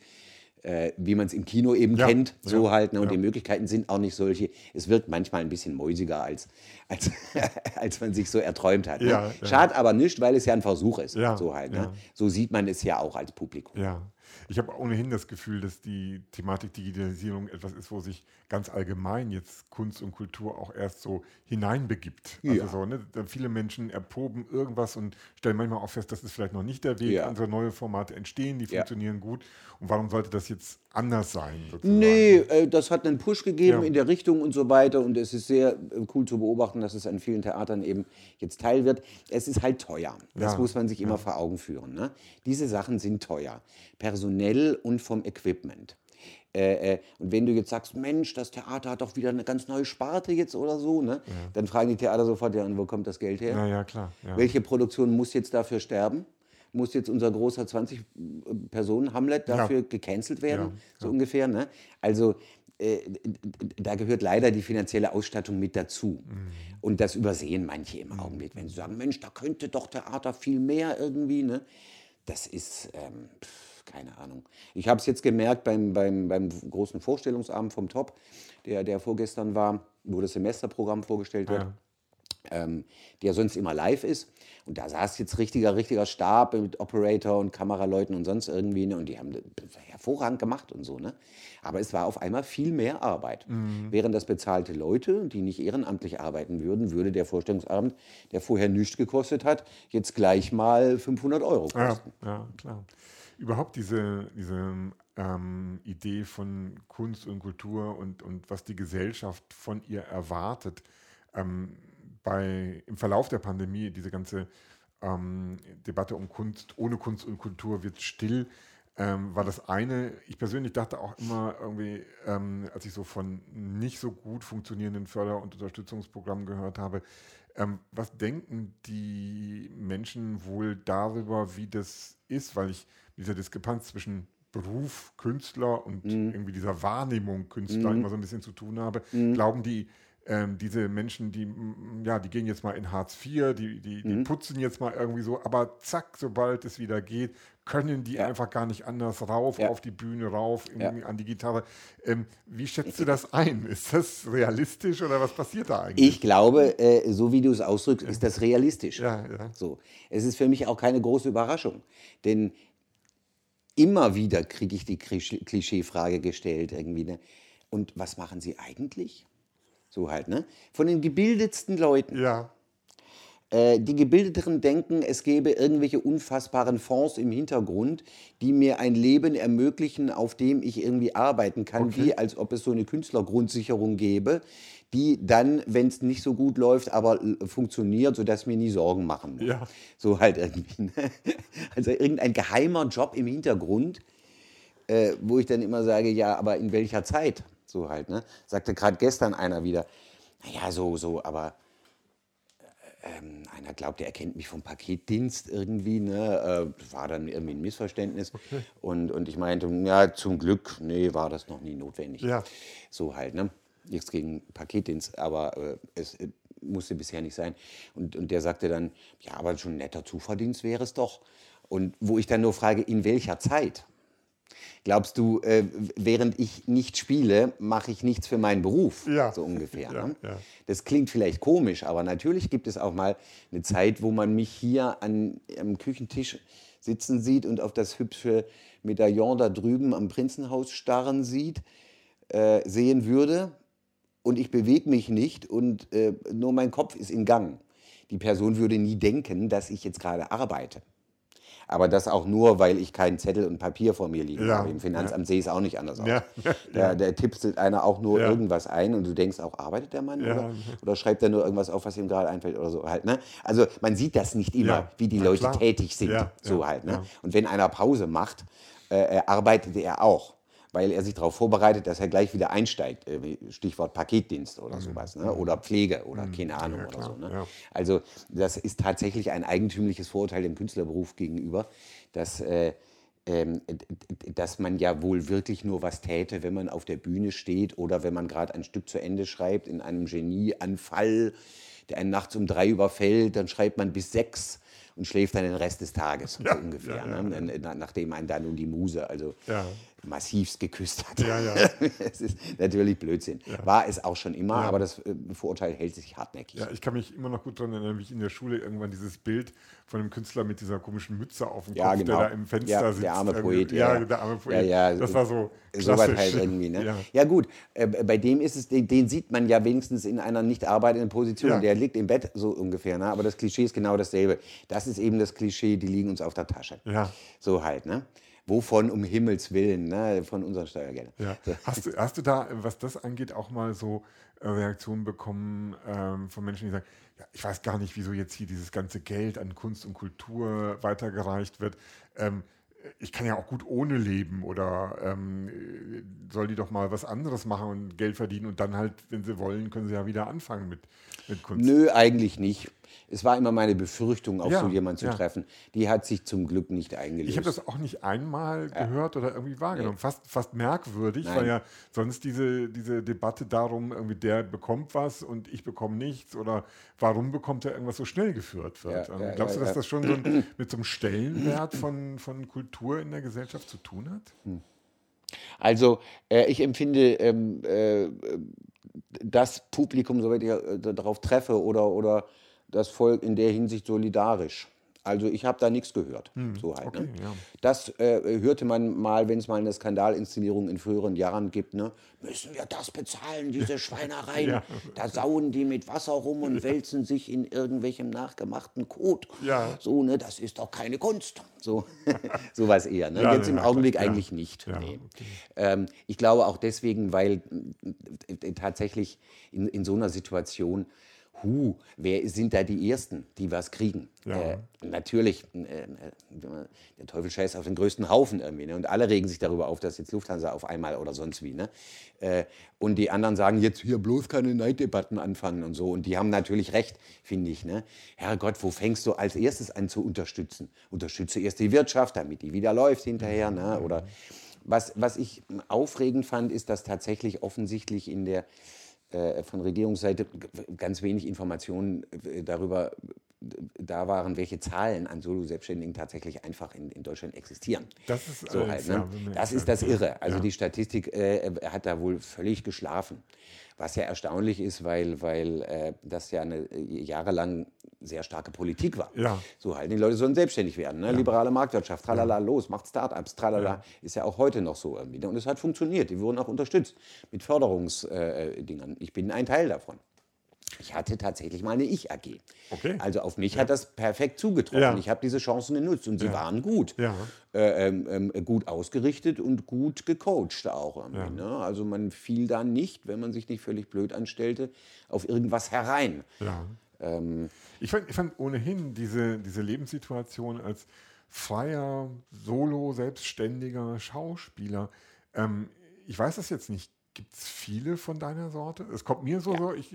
äh, wie man es im Kino eben Ja, kennt. So ja, halt. Ne? Und ja. die Möglichkeiten sind auch nicht solche. Es wirkt manchmal ein bisschen mäusiger, als, als, als man sich so erträumt hat. Ne? Schade aber nicht, weil es ja ein Versuch ist. So halt. Ne? So sieht man es ja auch als Publikum. Ja, ich habe ohnehin das Gefühl, dass die Thematik Digitalisierung etwas ist, wo sich ganz allgemein jetzt Kunst und Kultur auch erst so hineinbegibt. Also Ja. so, ne? viele Menschen erproben irgendwas und stellen manchmal auch fest, das ist vielleicht noch nicht der Weg. Ja. Unsere neue Formate entstehen, die Ja. funktionieren gut. Und warum sollte das jetzt anders sein? Sozusagen? Nee, äh, das hat einen Push gegeben Ja. in der Richtung und so weiter. Und es ist sehr äh, cool zu beobachten, dass es an vielen Theatern eben jetzt Teil wird. Es ist halt teuer. Das muss man sich immer vor Augen führen. Ne? Diese Sachen sind teuer. Personell und vom Equipment. Äh, äh, und wenn du jetzt sagst, Mensch, das Theater hat doch wieder eine ganz neue Sparte jetzt oder so, ne? dann fragen die Theater sofort, ja, und wo kommt das Geld her? Na ja, klar. Ja. Welche Produktion muss jetzt dafür sterben? Muss jetzt unser großer 20-Personen-Hamlet dafür gecancelt werden? Ja, So ungefähr. Ne? Also äh, da gehört leider die finanzielle Ausstattung mit dazu. Mhm. Und das übersehen manche im Augenblick, wenn sie sagen, Mensch, da könnte doch Theater viel mehr irgendwie. Ne? Das ist, ähm, pf, keine Ahnung. Ich habe es jetzt gemerkt beim, beim, beim großen Vorstellungsabend vom Top, der, der vorgestern war, wo das Semesterprogramm vorgestellt wird Ja. ähm, der sonst immer live ist. Und da saß jetzt richtiger, richtiger Stab mit Operator und Kameraleuten und sonst irgendwie. Ne? Und die haben das hervorragend gemacht und so. Ne? Aber es war auf einmal viel mehr Arbeit. Wären das bezahlte Leute, die nicht ehrenamtlich arbeiten würden, würde der Vorstellungsabend, der vorher nichts gekostet hat, jetzt gleich mal 500 Euro Ja, kosten. ja, klar. Überhaupt diese, diese ähm, Idee von Kunst und Kultur und, und was die Gesellschaft von ihr erwartet. Ähm, bei, Im Verlauf der Pandemie, diese ganze ähm, Debatte um Kunst, ohne Kunst und Kultur wird still, ähm, war das eine. Ich persönlich dachte auch immer irgendwie, ähm, als ich so von nicht so gut funktionierenden Förder- und Unterstützungsprogrammen gehört habe, ähm, was denken die Menschen wohl darüber, wie das ist? Weil ich dieser Diskrepanz zwischen Beruf, Künstler und irgendwie dieser Wahrnehmung Künstler immer so ein bisschen zu tun habe. Glauben die, ähm, diese Menschen, die, ja, die gehen jetzt mal in Hartz IV, die, die, die putzen jetzt mal irgendwie so, aber zack, sobald es wieder geht, können die einfach gar nicht anders rauf, Ja. auf die Bühne rauf, irgendwie an die Gitarre. Ähm, wie schätzt du das ein? Ist das realistisch oder was passiert da eigentlich? Ich glaube, äh, so wie du es ausdrückst, ist das realistisch. Ja, ja. So. Es ist für mich auch keine große Überraschung. Denn immer wieder kriege ich die Klischee- Klischeefrage gestellt irgendwie. Ne? Und was machen Sie eigentlich? So halt, ne? Von den gebildetsten Leuten. Ja, die Gebildeteren denken, es gäbe irgendwelche unfassbaren Fonds im Hintergrund, die mir ein Leben ermöglichen, auf dem ich irgendwie arbeiten kann, wie als ob es so eine Künstlergrundsicherung gäbe, die dann, wenn es nicht so gut läuft, aber l- funktioniert, sodass mir nie Sorgen machen muss. Ja. So halt irgendwie. Ne? Also irgendein geheimer Job im Hintergrund, äh, wo ich dann immer sage, ja, aber in welcher Zeit? So halt, ne? Sagte gerade gestern einer wieder, naja, so, so, aber ähm, einer glaubt, er erkennt mich vom Paketdienst irgendwie, ne? Äh, war dann irgendwie ein Missverständnis. Und, und ich meinte, ja, zum Glück, nee, war das noch nie notwendig. Ja. So halt, ne? Nichts gegen Paketdienst, aber äh, es äh, musste bisher nicht sein. Und, und der sagte dann, ja, aber schon ein netter Zuverdienst wäre es doch. Und wo ich dann nur frage, in welcher Zeit? Glaubst du, äh, während ich nicht spiele, mache ich nichts für meinen Beruf? Ja. So ungefähr. Ja, ne? ja. Das klingt vielleicht komisch, aber natürlich gibt es auch mal eine Zeit, wo man mich hier an, am Küchentisch sitzen sieht und auf das hübsche Medaillon da drüben am Prinzenhaus starren sieht, äh, sehen würde. Und ich bewege mich nicht und äh, nur mein Kopf ist in Gang. Die Person würde nie denken, dass ich jetzt gerade arbeite. Aber das auch nur, weil ich keinen Zettel und Papier vor mir liegen Ja, habe. Im Finanzamt sehe ich es auch nicht anders aus. Ja, ja, Da, da tippselt einer auch nur Ja. irgendwas ein und du denkst auch, arbeitet der Mann? Ja. Oder, oder schreibt er nur irgendwas auf, was ihm gerade einfällt oder so halt. Ne? Also man sieht das nicht immer, Ja, wie die Leute tätig sind. Ja, so ja, halt. Ne? ja. Und wenn einer Pause macht, äh, äh, arbeitet er auch. Weil er sich darauf vorbereitet, dass er gleich wieder einsteigt. Äh, Stichwort Paketdienst oder sowas. Ne? Oder Pflege oder keine Ahnung Mhm. Ja, oder so. Ne? ja. Also das ist tatsächlich ein eigentümliches Vorurteil dem Künstlerberuf gegenüber, dass, äh, ähm, dass man ja wohl wirklich nur was täte, wenn man auf der Bühne steht oder wenn man gerade ein Stück zu Ende schreibt in einem Genieanfall, der einen nachts um drei überfällt, dann schreibt man bis sechs und schläft dann den Rest des Tages, so ungefähr, ja, ja, ne? Na- nachdem einen da nun die Muse also Ja. Massivst geküsst hat. Ja, ja. Es ist natürlich Blödsinn. War es auch schon immer, aber das äh, Vorurteil hält sich hartnäckig. Ja, ich kann mich immer noch gut daran erinnern, wie ich in der Schule irgendwann dieses Bild von dem Künstler mit dieser komischen Mütze auf dem Ja, Kopf, genau. der da im Fenster Ja, der sitzt. arme irgendwie. Poet, Ja, ja, ja. der arme Poet. Ja, ja, das war so Sowas halt irgendwie, ne? Ja. Ja, gut, äh, bei dem ist es, den, den sieht man ja wenigstens in einer nicht arbeitenden Position. Ja. Der liegt im Bett so ungefähr, ne? aber das Klischee ist genau dasselbe. Das ist eben das Klischee, die liegen uns auf der Tasche. Ja. So halt, ne? Wovon um Himmels Willen, ne? Von unseren Steuergeldern. Ja. Hast, du, hast du da, was das angeht, auch mal so äh, Reaktionen bekommen ähm, von Menschen, die sagen, ja, ich weiß gar nicht, wieso jetzt hier dieses ganze Geld an Kunst und Kultur weitergereicht wird. Ähm, ich kann ja auch gut ohne leben oder ähm, äh, soll die doch mal was anderes machen und Geld verdienen und dann halt, wenn sie wollen, können sie ja wieder anfangen mit, mit Kunst. Nö, eigentlich nicht. Es war immer meine Befürchtung, auf Ja, so jemanden zu ja. treffen. Die hat sich zum Glück nicht eingelöst. Ich habe das auch nicht einmal gehört oder irgendwie wahrgenommen. Fast, fast merkwürdig, Nein. weil ja sonst diese, diese Debatte darum, irgendwie der bekommt was und ich bekomme nichts oder warum bekommt er irgendwas so schnell geführt wird. Ja, Ähm, ja, Glaubst ja, du, dass ja. das schon so ein, mit so einem Stellenwert von, von Kultur in der Gesellschaft zu tun hat? Also äh, ich empfinde ähm, äh, das Publikum, soweit ich äh, darauf treffe, oder, oder das Volk in der Hinsicht solidarisch. Also ich habe da nichts gehört. so halt, okay, ne? ja. Das äh, hörte man mal, wenn es mal eine Skandalinszenierung in früheren Jahren gibt. Ne? Müssen wir das bezahlen, diese Schweinereien? Ja. Da sauen die mit Wasser rum und wälzen sich in irgendwelchem nachgemachten Kot. Ja. So, ne, das ist doch keine Kunst. So, sowas eher. Ne? Ja, Jetzt ja, im ja, Augenblick. Ja. eigentlich nicht. Ja, nee. okay. Ähm, ich glaube auch deswegen, weil äh, tatsächlich in, in so einer Situation, hu, wer sind da die Ersten, die was kriegen? Ja. Äh, natürlich, äh, der Teufel scheißt auf den größten Haufen irgendwie. Ne? Und alle regen sich darüber auf, dass jetzt Lufthansa auf einmal oder sonst wie. Ne? Äh, und die anderen sagen jetzt hier bloß keine Neiddebatten anfangen und so. Und die haben natürlich recht, finde ich. Ne? Herrgott, wo fängst du als erstes an zu unterstützen? Unterstütze erst die Wirtschaft, damit die wieder läuft hinterher. Ne? Oder was, was ich aufregend fand, ist, dass tatsächlich offensichtlich in der von Regierungsseite ganz wenig Informationen äh, darüber äh, da waren, welche Zahlen an Solo-Selbstständigen tatsächlich einfach in, in Deutschland existieren. Das ist so äh, halt, ne? Das ist das. Irre. Also Ja. die Statistik äh, hat da wohl völlig geschlafen. Was ja erstaunlich ist, weil, weil äh, das ja eine äh, jahrelang sehr starke Politik war. Ja. So halt, die Leute sollen selbstständig werden. Ne? Liberale Marktwirtschaft, tralala, los, macht Startups, tralala. Ist ja auch heute noch so irgendwie. ne? Und es hat funktioniert. Die wurden auch unterstützt mit Förderungsdingern. ich bin ein Teil davon. Ich hatte tatsächlich mal eine Ich-AG. Okay. Also auf mich hat das perfekt zugetroffen. Ja. Ich habe diese Chancen genutzt und sie waren gut. Ja. Äh, ähm, ähm, gut ausgerichtet und gut gecoacht auch. Ne? Also man fiel da nicht, wenn man sich nicht völlig blöd anstellte, auf irgendwas herein. Ja. Ähm, Ich fand, ich fand ohnehin diese, diese Lebenssituation als freier, solo, selbstständiger Schauspieler. Ähm, ich weiß das jetzt nicht. Gibt es viele von deiner Sorte? Es kommt mir so, so ich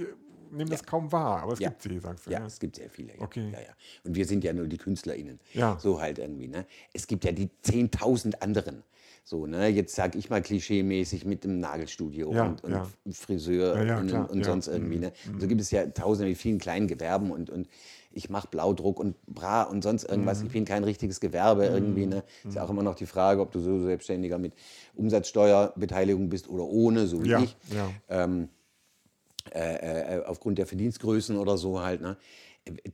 äh, nehme das kaum wahr, aber es Ja. gibt sie, sagst du. Ja, es gibt sehr viele. Ja. Okay. Ja, ja. Und wir sind ja nur die KünstlerInnen. Ja. So halt irgendwie. Ne? Es gibt ja die 10.000 anderen. So, ne? Jetzt sag ich mal klischeemäßig mit dem Nagelstudio Ja, und, und ja. Friseur Ja, ja, und, und ja. sonst irgendwie. Ne? So gibt es ja tausende mit vielen kleinen Gewerben und, und ich mache Blaudruck und Bra und sonst irgendwas. Ich bin kein richtiges Gewerbe irgendwie. Ne? Ist ja auch immer noch die Frage, ob du so Selbstständiger mit Umsatzsteuerbeteiligung bist oder ohne, so wie Ja, ich. ja. Ähm, äh, äh, aufgrund der Verdienstgrößen oder so halt. Ne?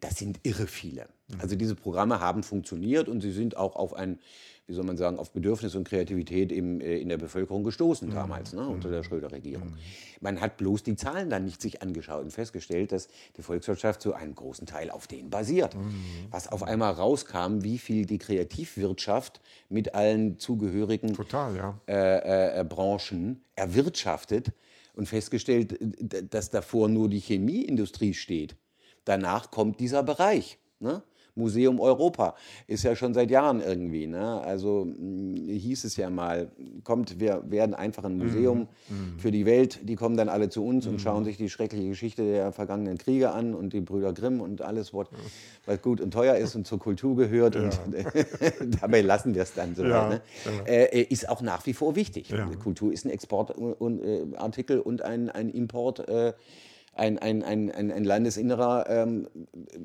Das sind irre viele. Also diese Programme haben funktioniert und sie sind auch auf ein, wie soll man sagen, auf Bedürfnis und Kreativität im, äh, in der Bevölkerung gestoßen damals, ne, unter der Schröder-Regierung. Man hat bloß die Zahlen dann nicht sich angeschaut und festgestellt, dass die Volkswirtschaft zu einem großen Teil auf denen basiert. Was auf einmal rauskam, wie viel die Kreativwirtschaft mit allen zugehörigen Total, ja. äh, äh, Branchen erwirtschaftet und festgestellt, d- dass davor nur die Chemieindustrie steht. Danach kommt dieser Bereich. Ne? Museum Europa ist ja schon seit Jahren irgendwie. Ne? Also mh, hieß es ja mal, kommt, wir werden einfach ein Museum für die Welt. Die kommen dann alle zu uns und schauen sich die schreckliche Geschichte der vergangenen Kriege an und die Brüder Grimm und alles, was, was gut und teuer ist und zur Kultur gehört. Und dabei lassen wir es dann so. Ja, ne? äh, ist auch nach wie vor wichtig. Ja. Kultur ist ein Exportartikel und ein, ein Import, äh, ein, ein, ein, ein, landesinnerer, ähm,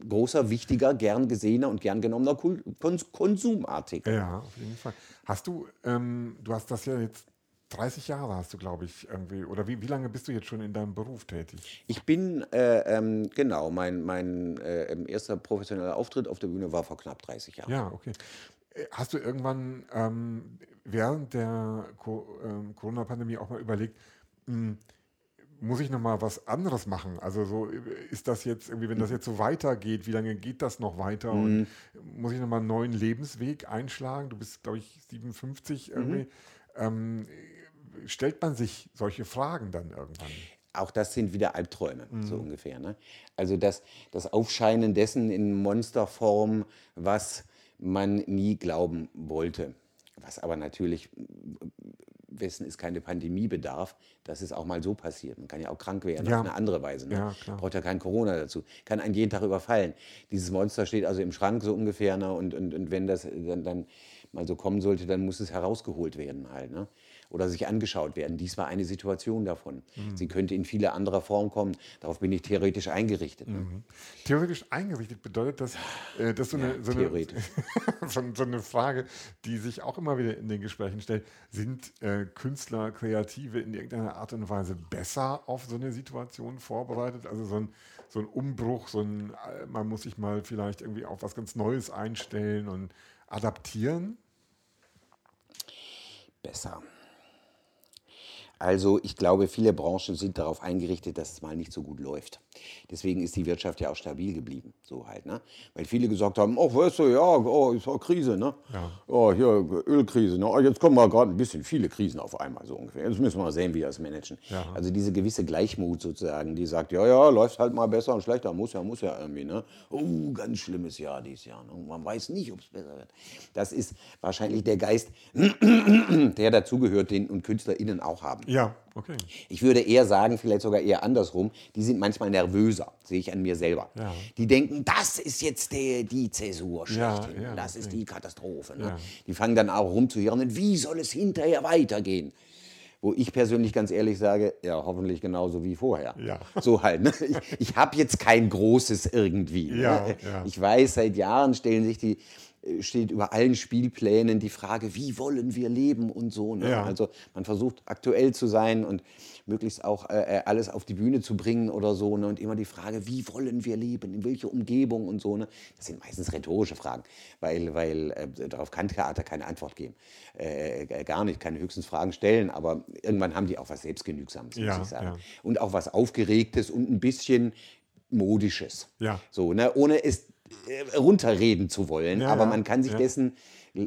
großer, wichtiger, gern gesehener und gern genommener Kons Konsumartikel. Ja, auf jeden Fall. Hast du, ähm, du hast das ja jetzt 30 Jahre hast du, glaube ich, irgendwie, oder wie, wie lange bist du jetzt schon in deinem Beruf tätig? Ich bin, äh, ähm, genau, mein, mein äh, erster professioneller Auftritt auf der Bühne war vor knapp 30 Jahren. Ja, okay. Äh, Hast du irgendwann ähm, während der Co ähm, Corona-Pandemie auch mal überlegt, mh, muss ich noch mal was anderes machen? Also so ist das jetzt irgendwie, wenn das jetzt so weitergeht, wie lange geht das noch weiter? Und muss ich noch mal einen neuen Lebensweg einschlagen? Du bist, glaube ich, 57 irgendwie. Ähm, stellt man sich solche Fragen dann irgendwann? Auch das sind wieder Albträume, so ungefähr. Ne? Also das, das Aufscheinen dessen in Monsterform, was man nie glauben wollte. Was aber natürlich, wessen es keine Pandemie bedarf, dass es auch mal so passiert. Man kann ja auch krank werden Ja. auf eine andere Weise. Ne? Ja, klar. Braucht ja kein Corona dazu. Kann einen jeden Tag überfallen. Dieses Monster steht also im Schrank so ungefähr. Ne? Und, und, und wenn das dann, dann mal so kommen sollte, dann muss es herausgeholt werden halt. Ne? Oder sich angeschaut werden. Dies war eine Situation davon. Mhm. Sie könnte in viele anderer Form kommen. Darauf bin ich theoretisch eingerichtet. Ne? Theoretisch eingerichtet bedeutet das, äh, dass so eine, so, eine, so, so eine Frage, die sich auch immer wieder in den Gesprächen stellt, sind äh, Künstler, Kreative in irgendeiner Art und Weise besser auf so eine Situation vorbereitet? Also so ein, so ein Umbruch, so ein, äh, man muss sich mal vielleicht irgendwie auf was ganz Neues einstellen und adaptieren? besser. Also ich glaube, viele Branchen sind darauf eingerichtet, dass es mal nicht so gut läuft. Deswegen ist die Wirtschaft ja auch stabil geblieben, so halt, ne? Weil viele gesagt haben, oh, weißt du, ja, oh, ist auch Krise, ne? Ja. Oh, hier Ölkrise, ne? Oh, jetzt kommen mal gerade ein bisschen viele Krisen auf einmal, so ungefähr. Jetzt müssen wir mal sehen, wie wir das managen. Ja. Also diese gewisse Gleichmut sozusagen, die sagt, ja, ja, läuft halt mal besser und schlechter, muss ja, muss ja irgendwie, ne? Oh, ganz schlimmes Jahr dieses Jahr, ne? Man weiß nicht, ob es besser wird. Das ist wahrscheinlich der Geist, der dazugehört, den und KünstlerInnen auch haben. Ja, okay. Ich würde eher sagen, vielleicht sogar eher andersrum, die sind manchmal nervöser, sehe ich an mir selber. Ja. Die denken, das ist jetzt der, die Zäsur Ja, schlechthin, ja, das ist die Katastrophe. Ne? Ja. Die fangen dann auch rumzuhirnen, wie soll es hinterher weitergehen? Wo ich persönlich ganz ehrlich sage, ja, hoffentlich genauso wie vorher. Ja. So halt. Ne? Ich, ich habe jetzt kein großes irgendwie. Ne? Ja, ja. Ich weiß, seit Jahren stellen sich die, steht über allen Spielplänen die Frage, wie wollen wir leben und so. Ne? Ja. Also man versucht aktuell zu sein und möglichst auch äh, äh, alles auf die Bühne zu bringen oder so. Ne? Und immer die Frage, wie wollen wir leben, in welcher Umgebung und so. Ne? Das sind meistens rhetorische Fragen, weil, weil äh, darauf kann Theater keine Antwort geben. Äh, äh, gar nicht, kann höchstens Fragen stellen, aber irgendwann haben die auch was Selbstgenügsames, muss Ja, ich sagen. ja. Und auch was Aufgeregtes und ein bisschen Modisches. Ja. So, ne? ohne es runterreden zu wollen, Ja, aber man kann sich ja. dessen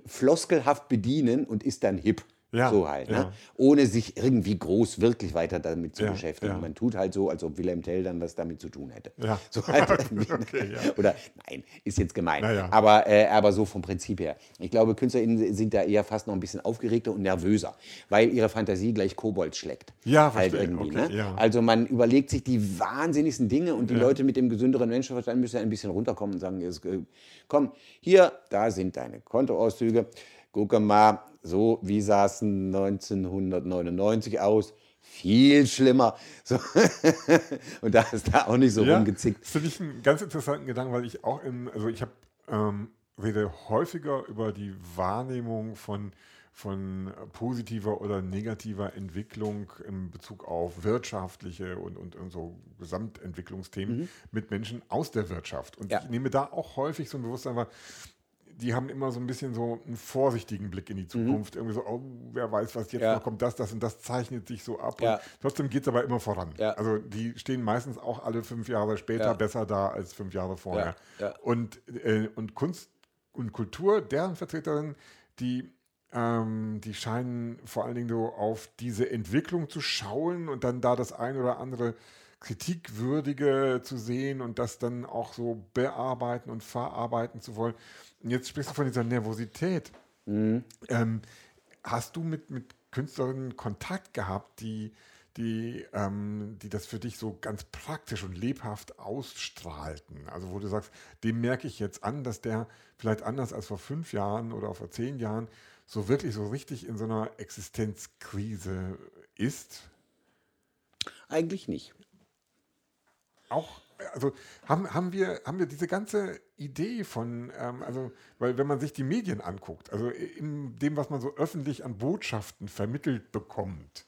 floskelhaft bedienen und ist dann hip. Ja, So halt, ja. ne? ohne sich irgendwie groß wirklich weiter damit zu Ja, beschäftigen. ja. Man tut halt so, als ob Wilhelm Tell dann was damit zu tun hätte. Ja. So halt ne? Okay, ja. Oder nein, ist jetzt gemein. Ja. Aber, äh, aber so vom Prinzip her. Ich glaube, KünstlerInnen sind da eher fast noch ein bisschen aufgeregter und nervöser, weil ihre Fantasie gleich Kobold schlägt. Ja, halt verstehe. irgendwie. Okay, ne? ja. Also man überlegt sich die wahnsinnigsten Dinge und die Leute mit dem gesünderen Menschenverstand müssen ein bisschen runterkommen und sagen, äh, komm, hier, da sind deine Kontoauszüge. Gucke mal, so, wie sah es 1999 aus? viel schlimmer. So. und da ist da auch nicht so Ja, rumgezickt. Das finde ich einen ganz interessanten Gedanken, weil ich auch im, also ich habe ähm, rede häufiger über die Wahrnehmung von, von positiver oder negativer Entwicklung in Bezug auf wirtschaftliche und, und, und so Gesamtentwicklungsthemen mit Menschen aus der Wirtschaft. Und Mhm. Ja. ich nehme da auch häufig so ein Bewusstsein wahr, die haben immer so ein bisschen so einen vorsichtigen Blick in die Zukunft. Irgendwie so, oh, wer weiß, was jetzt Mhm. Ja. noch kommt, das, das und das zeichnet sich so ab. Ja. Und trotzdem geht es aber immer voran. Ja. Also die stehen meistens auch alle fünf Jahre später besser da als fünf Jahre vorher. Und, äh, und Kunst und Kultur, deren Vertreterinnen, die, ähm, die scheinen vor allen Dingen so auf diese Entwicklung zu schauen und dann da das ein oder andere Kritikwürdige zu sehen und das dann auch so bearbeiten und verarbeiten zu wollen. Und jetzt sprichst du von dieser Nervosität. Mhm. Ähm, hast du mit, mit Künstlerinnen Kontakt gehabt, die, die, ähm, die das für dich so ganz praktisch und lebhaft ausstrahlten? Also wo du sagst, dem merke ich jetzt an, dass der vielleicht anders als vor fünf Jahren oder vor zehn Jahren so wirklich so richtig in so einer Existenzkrise ist? Eigentlich nicht. Auch, also haben, haben, wir, haben wir diese ganze Idee von, ähm, also, weil wenn man sich die Medien anguckt, also in dem, was man so öffentlich an Botschaften vermittelt bekommt,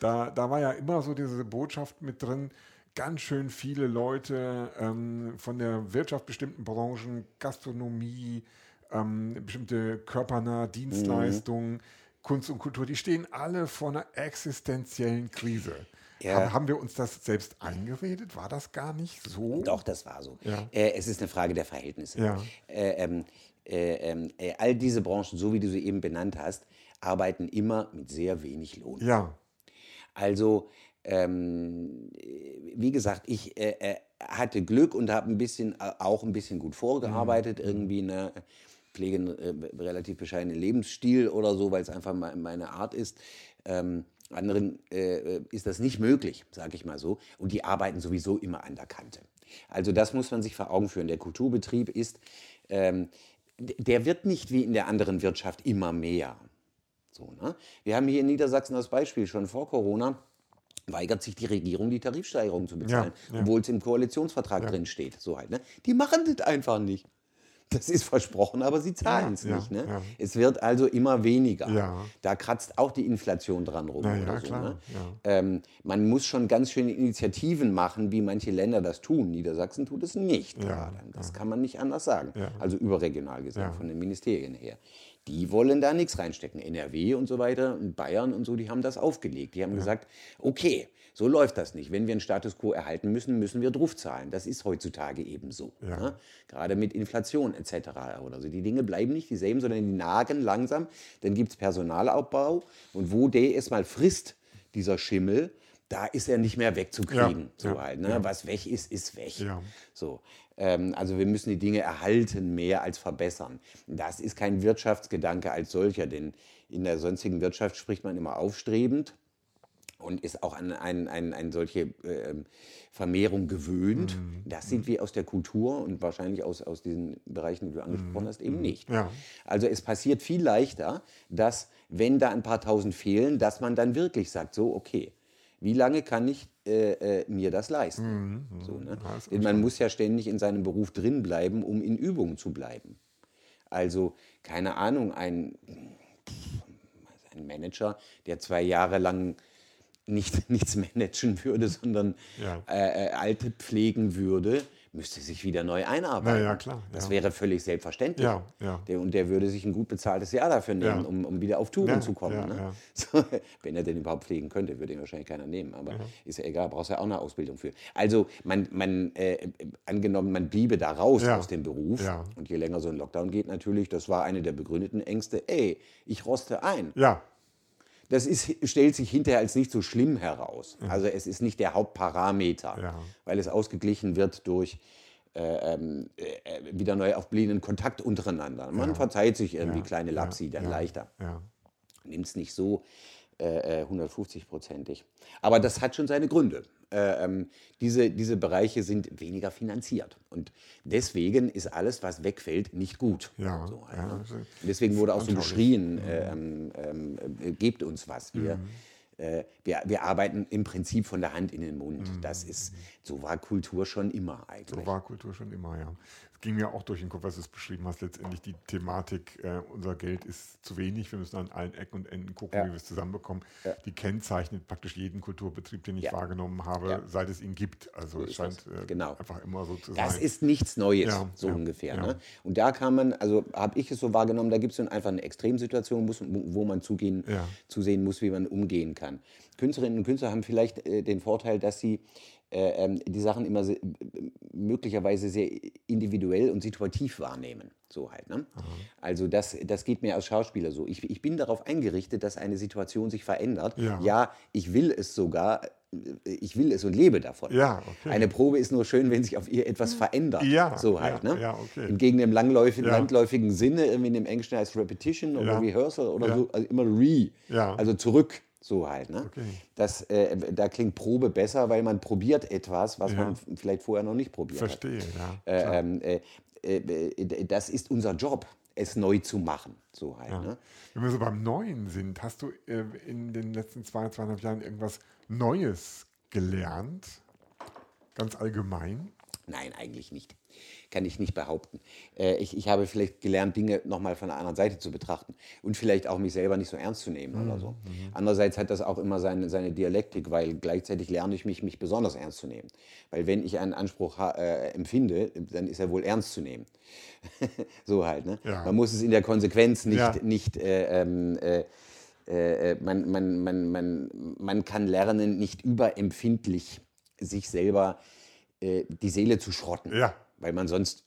da, da war ja immer so diese Botschaft mit drin, ganz schön viele Leute ähm, von der Wirtschaft bestimmten Branchen, Gastronomie, ähm, bestimmte körpernahe Dienstleistungen, Kunst und Kultur, die stehen alle vor einer existenziellen Krise. Ja. Haben, wir uns das selbst eingeredet? War das gar nicht so? Doch, das war so. Ja. Äh, es ist eine Frage der Verhältnisse. Ja. Äh, ähm, äh, ähm, äh, all diese Branchen, so wie du sie eben benannt hast, arbeiten immer mit sehr wenig Lohn. Ja, Also, ähm, äh, wie gesagt, ich äh, äh, hatte Glück und habe ein bisschen, auch ein bisschen gut vorgearbeitet, Mhm. irgendwie eine pflege einen relativ bescheidenen Lebensstil oder so, weil es einfach me- meine Art ist. Ähm, anderen äh, ist das nicht möglich, sage ich mal so. Und die arbeiten sowieso immer an der Kante. Also das muss man sich vor Augen führen. Der Kulturbetrieb ist, ähm, der wird nicht wie in der anderen Wirtschaft immer mehr. So, ne? Wir haben hier in Niedersachsen das Beispiel, schon vor Corona weigert sich die Regierung, die Tarifsteigerung zu bezahlen, Ja, ja. obwohl es im Koalitionsvertrag drin steht. So halt, ne? Die machen das einfach nicht. Das ist versprochen, aber sie zahlen es Ja, nicht. Ne? ja. Es wird also immer weniger. Ja. Da kratzt auch die Inflation dran rum. Oder so, Ne? Ähm, man muss schon ganz schöne Initiativen machen, wie manche Länder das tun. Niedersachsen tut es nicht gerade. Das kann man nicht anders sagen. Also überregional gesehen, von den Ministerien her. Die wollen da nichts reinstecken. NRW und so weiter und Bayern und so, die haben das aufgelegt. Die haben gesagt, okay, so läuft das nicht. Wenn wir einen Status quo erhalten müssen, müssen wir draufzahlen. Das ist heutzutage eben so. Ja. Ne? Gerade mit Inflation etc. Oder so. Die Dinge bleiben nicht dieselben, sondern die nagen langsam. Dann gibt es Personalabbau. Und wo der erstmal frisst, dieser Schimmel, da ist er nicht mehr wegzukriegen. Ja, so ja, halt, ne? ja. Was weg ist, ist weg. So. Ähm, also wir müssen die Dinge erhalten mehr als verbessern. Das ist kein Wirtschaftsgedanke als solcher, denn in der sonstigen Wirtschaft spricht man immer aufstrebend und ist auch an, an, an, an solche ähm, Vermehrung gewöhnt. Mhm. Das sind wir aus der Kultur und wahrscheinlich aus, aus diesen Bereichen, die du angesprochen hast, eben nicht. Mhm. Ja. Also es passiert viel leichter, dass, wenn da ein paar tausend fehlen, dass man dann wirklich sagt, so, okay, wie lange kann ich äh, äh, mir das leisten? So, ne? Ja, Denn man muss ja ständig in seinem Beruf drin bleiben, um in Übung zu bleiben. Also, keine Ahnung, ein, ein Manager, der zwei Jahre lang nicht, nichts managen würde, sondern Ja. äh, äh, Alte pflegen würde, müsste sich wieder neu einarbeiten. Na ja, klar, Das ja. wäre völlig selbstverständlich. Ja, ja. Der, und der würde sich ein gut bezahltes Jahr dafür nehmen, Ja. um, um wieder auf Touren zu kommen. ne? So, wenn er den überhaupt pflegen könnte, würde ihn wahrscheinlich keiner nehmen. Aber ist ja egal, brauchst ja auch eine Ausbildung für. Also man, man äh, angenommen, man bliebe da raus aus dem Beruf. Und je länger so ein Lockdown geht natürlich, das war eine der begründeten Ängste, ey, ich roste ein. Ja, Das ist, stellt sich hinterher als nicht so schlimm heraus. Also es ist nicht der Hauptparameter, Ja. weil es ausgeglichen wird durch äh, ähm, äh, wieder neu aufblähenden Kontakt untereinander. Man verzeiht sich irgendwie kleine Lapsi dann ja, leichter. ja. Nimmt es nicht so äh, äh, 150-prozentig. Aber das hat schon seine Gründe. Äh, ähm, diese, diese Bereiche sind weniger finanziert. Und deswegen ist alles, was wegfällt, nicht gut. Ja, So, ja, das ist Deswegen wurde auch so geschrien, äh, ähm, ähm, äh, gebt uns was. Wir, äh, wir, wir arbeiten im Prinzip von der Hand in den Mund. Mhm. Das ist, so war Kultur schon immer eigentlich. So war Kultur schon immer, ja. Es ging mir auch durch den Kopf, was du es beschrieben hast, letztendlich die Thematik, äh, unser Geld ist zu wenig, wir müssen an allen Ecken und Enden gucken, Ja. wie wir es zusammenbekommen. Ja. Die kennzeichnet praktisch jeden Kulturbetrieb, den ich Ja. wahrgenommen habe, seit es ihn gibt. Also So es scheint das. äh, Genau. einfach immer so zu Das sein. ist nichts Neues, so ungefähr. Ne? Und da kann man, also habe ich es so wahrgenommen, da gibt es einfach eine Extremsituation, wo man zugehen, zusehen muss, wie man umgehen kann. Künstlerinnen und Künstler haben vielleicht äh, den Vorteil, dass sie äh, ähm, die Sachen immer se- möglicherweise sehr individuell und situativ wahrnehmen. So halt. Ne? Also das, das geht mir als Schauspieler so. Ich, ich bin darauf eingerichtet, dass eine Situation sich verändert. Ja. ich will es sogar, äh, ich will es und lebe davon. Ja, okay. Eine Probe ist nur schön, wenn sich auf ihr etwas verändert. Ja, so halt. ja, ne? ja, okay. Hingegen im langläufigen, Ja. landläufigen Sinne, irgendwie in dem Englischen heißt Repetition oder Ja. Rehearsal oder Ja. so, also immer Re, Ja. also zurück. So halt. Ne? Okay. Das, äh, da klingt Probe besser, weil man probiert etwas, was Ja. man vielleicht vorher noch nicht probiert hat. Verstehe, ja. Äh, ähm, äh, äh, äh, das ist unser Job, es neu zu machen. So halt. Ja. Ne? Wenn wir so beim Neuen sind, hast du äh, in den letzten zwei, zweieinhalb Jahren irgendwas Neues gelernt? Ganz allgemein? Nein, eigentlich nicht. Kann ich nicht behaupten. Äh, ich, ich habe vielleicht gelernt, Dinge nochmal von der anderen Seite zu betrachten und vielleicht auch mich selber nicht so ernst zu nehmen oder so. Andererseits hat das auch immer seine, seine Dialektik, weil gleichzeitig lerne ich mich, mich besonders ernst zu nehmen. Weil wenn ich einen Anspruch äh, empfinde, dann ist er wohl ernst zu nehmen. so halt. Ne? Ja. Man muss es in der Konsequenz nicht, Ja. nicht äh, ähm, äh, äh, man, man, man, man, man kann lernen, nicht überempfindlich sich selber äh, die Seele zu schrotten, Ja. weil man sonst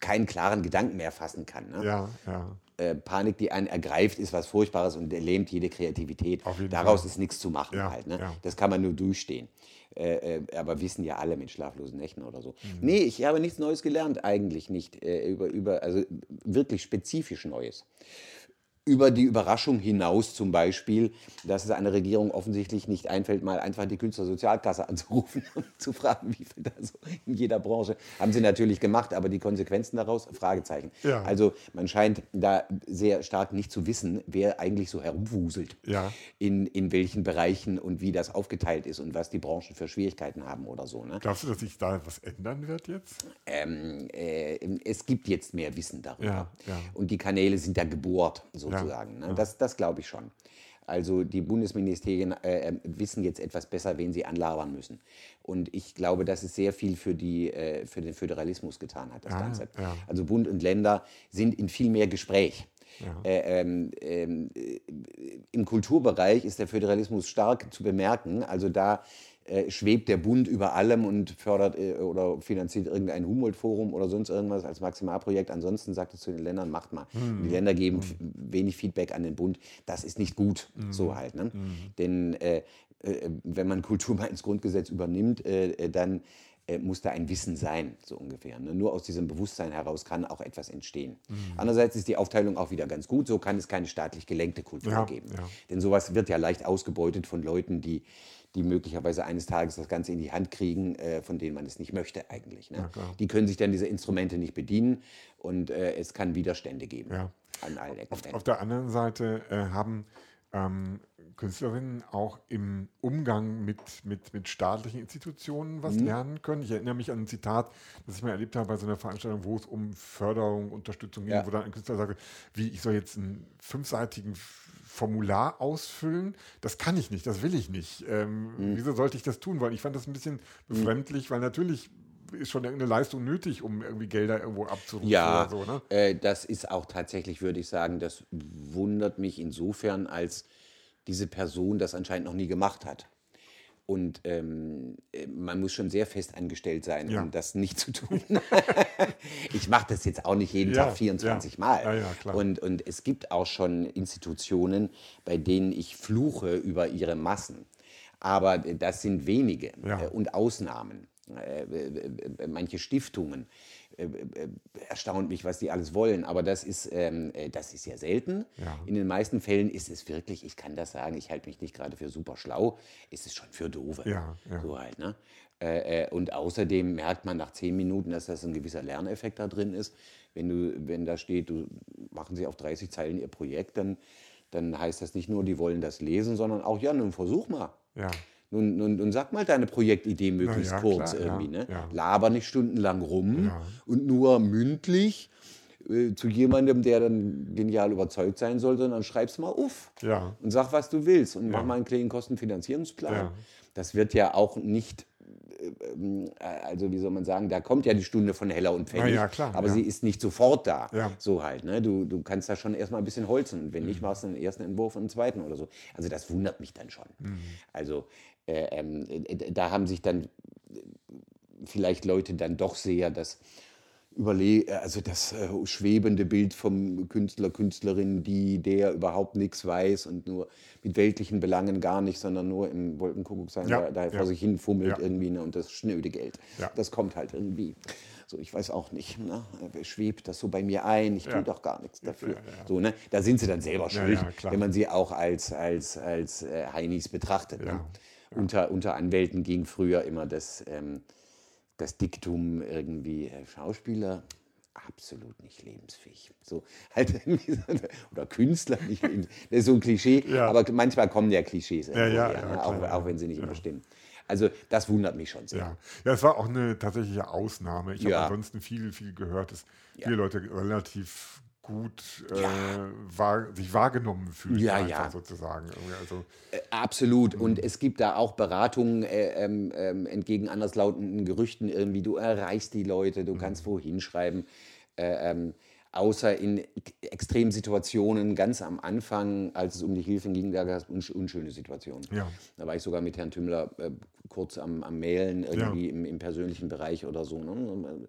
keinen klaren Gedanken mehr fassen kann. Ne? Ja, ja. Äh, Panik, die einen ergreift, ist was Furchtbares und lähmt jede Kreativität. Daraus Fall. ist nichts zu machen Ja, halt. Ne? ja. Das kann man nur durchstehen. Äh, äh, aber wissen ja alle mit schlaflosen Nächten oder so. Mhm. Nee, ich habe nichts Neues gelernt, eigentlich nicht. Über, über, also wirklich spezifisch Neues über die Überraschung hinaus zum Beispiel, dass es einer Regierung offensichtlich nicht einfällt, mal einfach die Künstlersozialkasse anzurufen und zu fragen, wie viel da so in jeder Branche. Haben sie natürlich gemacht, aber die Konsequenzen daraus? Fragezeichen. Ja. Also man scheint da sehr stark nicht zu wissen, wer eigentlich so herumwuselt, Ja. in, in welchen Bereichen und wie das aufgeteilt ist und was die Branchen für Schwierigkeiten haben oder so. Ne? Glaubst du, dass sich da was ändern wird jetzt? ähm, äh, es gibt jetzt mehr Wissen darüber. Ja. Und die Kanäle sind da gebohrt, sozusagen. Ja, ne? Das, das glaube ich schon. Also die Bundesministerien äh, äh, wissen jetzt etwas besser, wen sie anlabern müssen. Und ich glaube, dass es sehr viel für, die, äh, für den Föderalismus getan hat, das Ah, Ganze. ja. Also Bund und Länder sind in viel mehr Gespräch. Ja. Äh, ähm, ähm, äh, Im Kulturbereich ist der Föderalismus stark zu bemerken. Also da äh, schwebt der Bund über allem und fördert äh, oder finanziert irgendein Humboldt-Forum oder sonst irgendwas als Maximalprojekt. Ansonsten sagt es zu den Ländern, macht mal. Und Die Länder geben f- wenig Feedback an den Bund. Das ist nicht gut, so halt. Ne? Denn äh, äh, wenn man Kultur mal ins Grundgesetz übernimmt, dann muss da ein Wissen sein, so ungefähr. Ne? Nur aus diesem Bewusstsein heraus kann auch etwas entstehen. Andererseits ist die Aufteilung auch wieder ganz gut. So kann es keine staatlich gelenkte Kultur Ja, geben. ja. Denn sowas wird ja leicht ausgebeutet von Leuten, die, die möglicherweise eines Tages das Ganze in die Hand kriegen, äh, von denen man es nicht möchte eigentlich. Ne? klar. die können sich dann diese Instrumente nicht bedienen und äh, es kann Widerstände geben Ja. an allen Ecken. Enden. Auf der anderen Seite äh, haben ähm, Künstlerinnen auch im Umgang mit, mit, mit staatlichen Institutionen was Mhm. lernen können. Ich erinnere mich an ein Zitat, das ich mal erlebt habe bei so einer Veranstaltung, wo es um Förderung, Unterstützung ging, Ja. wo dann ein Künstler sagte, wie ich soll jetzt einen fünfseitigen Formular ausfüllen, das kann ich nicht, das will ich nicht. Ähm, Mhm. Wieso sollte ich das tun wollen? Ich fand das ein bisschen befremdlich, weil natürlich ist schon irgendeine Leistung nötig, um irgendwie Gelder irgendwo abzurufen Ja, oder so. Ne? äh, das ist auch tatsächlich, würde ich sagen, das wundert mich insofern, als diese Person das anscheinend noch nie gemacht hat. Und ähm, äh, man muss schon sehr fest angestellt sein, Ja. um das nicht zu tun. ich mache das jetzt auch nicht jeden Ja, Tag 24 ja. Mal. Und, und es gibt auch schon Institutionen, bei denen ich fluche über ihre Massen. Aber das sind wenige äh, und Ausnahmen. Äh, manche Stiftungen äh, äh, erstaunt mich, was die alles wollen, aber das ist, ähm, äh, das ist ja selten. Ja. In den meisten Fällen ist es wirklich, ich kann das sagen, ich halte mich nicht gerade für super schlau, ist es schon für Doofe. Ja, ja. So halt, ne? Äh, äh, und außerdem merkt man nach zehn Minuten, dass das ein gewisser Lerneffekt da drin ist. Wenn, du, wenn da steht, du machen Sie auf 30 Zeilen Ihr Projekt, dann, dann heißt das nicht nur, die wollen das lesen, sondern auch, ja, nun versuch mal. Ja. Nun, nun, nun sag mal deine Projektidee möglichst ja, kurz klar, irgendwie. ne? Laber nicht stundenlang rum und nur mündlich äh, zu jemandem, der dann genial überzeugt sein soll, sondern schreib's mal auf Ja. und sag, was du willst und mach Ja. mal einen kleinen Kostenfinanzierungsplan. Ja. Das wird ja auch nicht, äh, ähm, also wie soll man sagen, da kommt ja die Stunde von Heller und Pfennig, klar, aber sie ist nicht sofort da. So halt, ne? du, du kannst da schon erstmal ein bisschen holzen. Und wenn Mhm. nicht, machst du einen ersten Entwurf und einen zweiten oder so. Also das wundert mich dann schon. Mhm. Also äh, äh, da haben sich dann äh, vielleicht Leute dann doch sehr das überle also das äh, schwebende Bild vom Künstler, Künstlerin, die der überhaupt nichts weiß und nur mit weltlichen Belangen gar nicht, sondern nur im Wolkenkuckuck sein, Ja, da, da ja. vor sich hin fummelt Ja. irgendwie ne, und das schnöde Geld. Das kommt halt irgendwie. So, ich weiß auch nicht, ne? schwebt das so bei mir ein, ich tue doch gar nichts dafür. So, ne? Da sind sie dann selber schuld, wenn man sie auch als, als, als äh, Heinis betrachtet. Ne? Unter, unter Anwälten ging früher immer das, ähm, das Diktum irgendwie, äh, Schauspieler absolut nicht lebensfähig. So, halt oder Künstler nicht lebensfähig. Das ist so ein Klischee, Ja. aber manchmal kommen ja Klischees irgendwo ja, her, ja, ne? auch, ja. auch wenn sie nicht immer stimmen. Also das wundert mich schon sehr. Ja. ja, es war auch eine tatsächliche Ausnahme. Ich Ja. habe ansonsten viel, viel gehört, dass viele Leute relativ gut äh, Ja. wahr, sich wahrgenommen fühlen, Ja, ja. sozusagen. Also, Äh, Absolut. Und es gibt da auch Beratungen äh, ähm, ähm, entgegen anderslautenden Gerüchten irgendwie. Du erreichst die Leute, du kannst wohin schreiben. Äh, ähm, außer in Extremsituationen ganz am Anfang, als es um die Hilfe ging, da gab es unsch unschöne Situationen. Ja. Da war ich sogar mit Herrn Tümmler äh, kurz am, am Mailen, irgendwie im, im persönlichen Bereich oder so. Ne?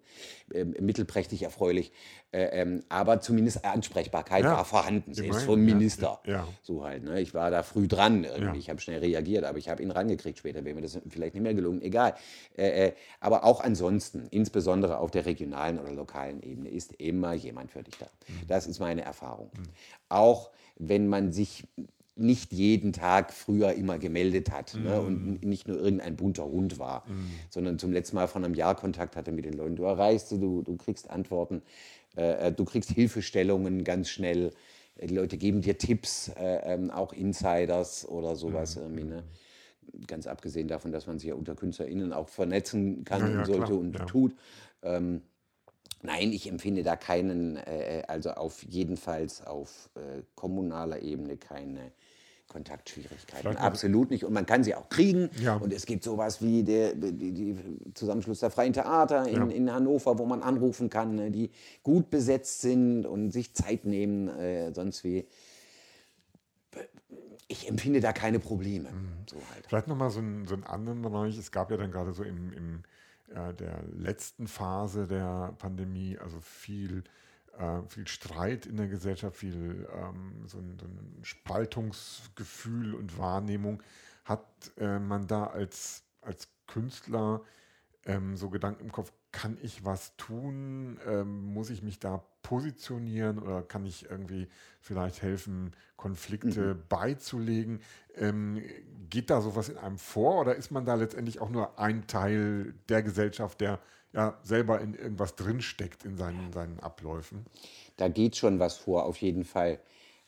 Äh, mittelprächtig erfreulich. Äh, ähm, aber zumindest Ansprechbarkeit Ja, war vorhanden, selbst immerhin, vom ja, Minister. ja. So halt, ne? Ich war da früh dran irgendwie. Ja. Ich habe schnell reagiert, aber ich habe ihn rangekriegt. Später wäre mir das vielleicht nicht mehr gelungen. Egal. Äh, äh, aber auch ansonsten, insbesondere auf der regionalen oder lokalen Ebene, ist immer jemand für dich da. Das ist meine Erfahrung. Auch wenn man sich nicht jeden Tag früher immer gemeldet hat ne? und n- nicht nur irgendein bunter Hund war, sondern zum letzten Mal von einem Jahr Kontakt hatte mit den Leuten. Du erreichst sie, du, du kriegst Antworten, äh, äh, du kriegst Hilfestellungen ganz schnell. Äh, Die Leute geben dir Tipps, äh, ähm, auch Insiders oder sowas irgendwie. Ne? Ganz abgesehen davon, dass man sich ja unter KünstlerInnen auch vernetzen kann Ja, ja, und sollte klar, und ja. tut. Ähm, Nein, ich empfinde da keinen, äh, also auf jedenfalls auf äh, kommunaler Ebene keine Kontaktschwierigkeiten. Vielleicht Absolut nicht. Und man kann sie auch kriegen. Ja. Und es gibt sowas wie der die, die Zusammenschluss der Freien Theater in, Ja. in Hannover, wo man anrufen kann, ne, die gut besetzt sind und sich Zeit nehmen, äh, sonst wie. Ich empfinde da keine Probleme. So halt. Vielleicht nochmal so, einen- so einen anderen Bereich. Es gab ja dann gerade so im, im äh, der letzten Phase der Pandemie, also viel, äh, viel Streit in der Gesellschaft, viel ähm, so, ein, so ein Spaltungsgefühl und Wahrnehmung. Hat äh, man da als, als Künstler ähm, so Gedanken im Kopf, kann ich was tun? Ähm, muss ich mich da positionieren oder kann ich irgendwie vielleicht helfen, Konflikte beizulegen? Ähm, geht da sowas in einem vor oder ist man da letztendlich auch nur ein Teil der Gesellschaft, der ja selber in irgendwas drinsteckt in seinen, seinen Abläufen? Da geht schon was vor, auf jeden Fall.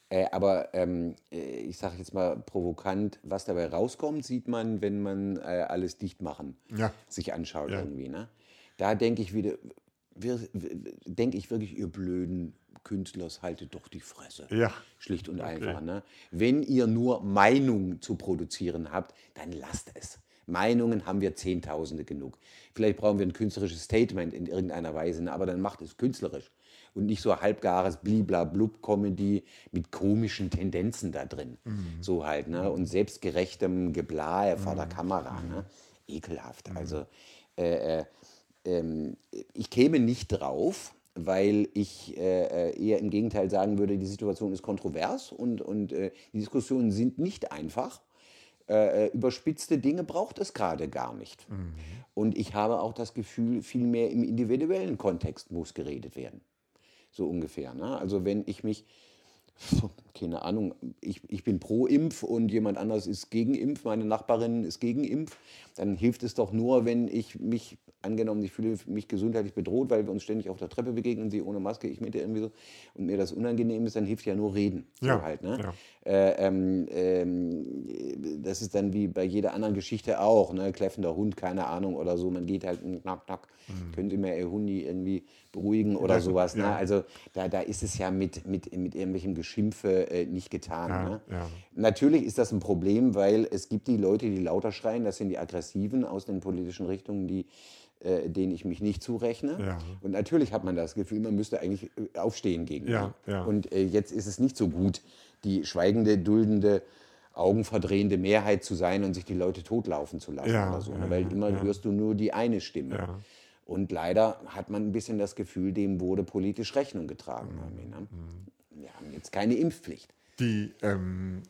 Äh, aber ähm, äh, ich sage jetzt mal provokant, was dabei rauskommt, sieht man, wenn man äh, alles dicht machen Ja. sich anschaut Ja. irgendwie. Ne? Da denke ich wieder, denke ich wirklich, ihr blöden Künstlers, haltet doch die Fresse. Ja. Schlicht und einfach. Ne? Wenn ihr nur Meinung zu produzieren habt, dann lasst es. Meinungen haben wir Zehntausende genug. Vielleicht brauchen wir ein künstlerisches Statement in irgendeiner Weise, ne? aber dann macht es künstlerisch und nicht so halbgares Bliblablub-Comedy mit komischen Tendenzen da drin. So halt, ne? Und selbstgerechtem Geblahe vor der Kamera. Ne? Ekelhaft. Also äh, äh, ähm, ich käme nicht drauf, weil ich äh, äh, eher im Gegenteil sagen würde, die Situation ist kontrovers und, und äh, die Diskussionen sind nicht einfach. Äh, äh, überspitzte Dinge braucht es gerade gar nicht. Und ich habe auch das Gefühl, viel mehr im individuellen Kontext muss geredet werden. So ungefähr. Ne? Also wenn ich mich, keine Ahnung, ich, ich bin pro Impf und jemand anders ist gegen Impf, meine Nachbarin ist gegen Impf, dann hilft es doch nur, wenn ich mich angenommen, ich fühle mich gesundheitlich bedroht, weil wir uns ständig auf der Treppe begegnen, sie ohne Maske, ich mit ihr irgendwie so, und mir das unangenehm ist, dann hilft ja nur reden. So Ja, halt, ne? ja. Äh, ähm, ähm, das ist dann wie bei jeder anderen Geschichte auch, ne? Kläffender Hund, keine Ahnung oder so. Man geht halt knack, knack. Können Sie mir Ihr Hundi irgendwie beruhigen oder Mhm. Ja, sowas. Ne? Also da, da ist es ja mit, mit, mit irgendwelchem Geschimpfe äh, nicht getan. Ja, ne? ja. Natürlich ist das ein Problem, weil es gibt die Leute, die lauter schreien, das sind die Aggressiven aus den politischen Richtungen, die, äh, denen ich mich nicht zurechne. Ja. Und natürlich hat man das Gefühl, man müsste eigentlich äh, aufstehen gegen die. Und äh, jetzt ist es nicht so gut, die schweigende, duldende, augenverdrehende Mehrheit zu sein und sich die Leute totlaufen zu lassen Ja, oder so. ne? ja, Weil ja, immer hörst du nur die eine Stimme. Und leider hat man ein bisschen das Gefühl, dem wurde politisch Rechnung getragen. Mhm. Wir haben jetzt keine Impfpflicht. Die, ähm,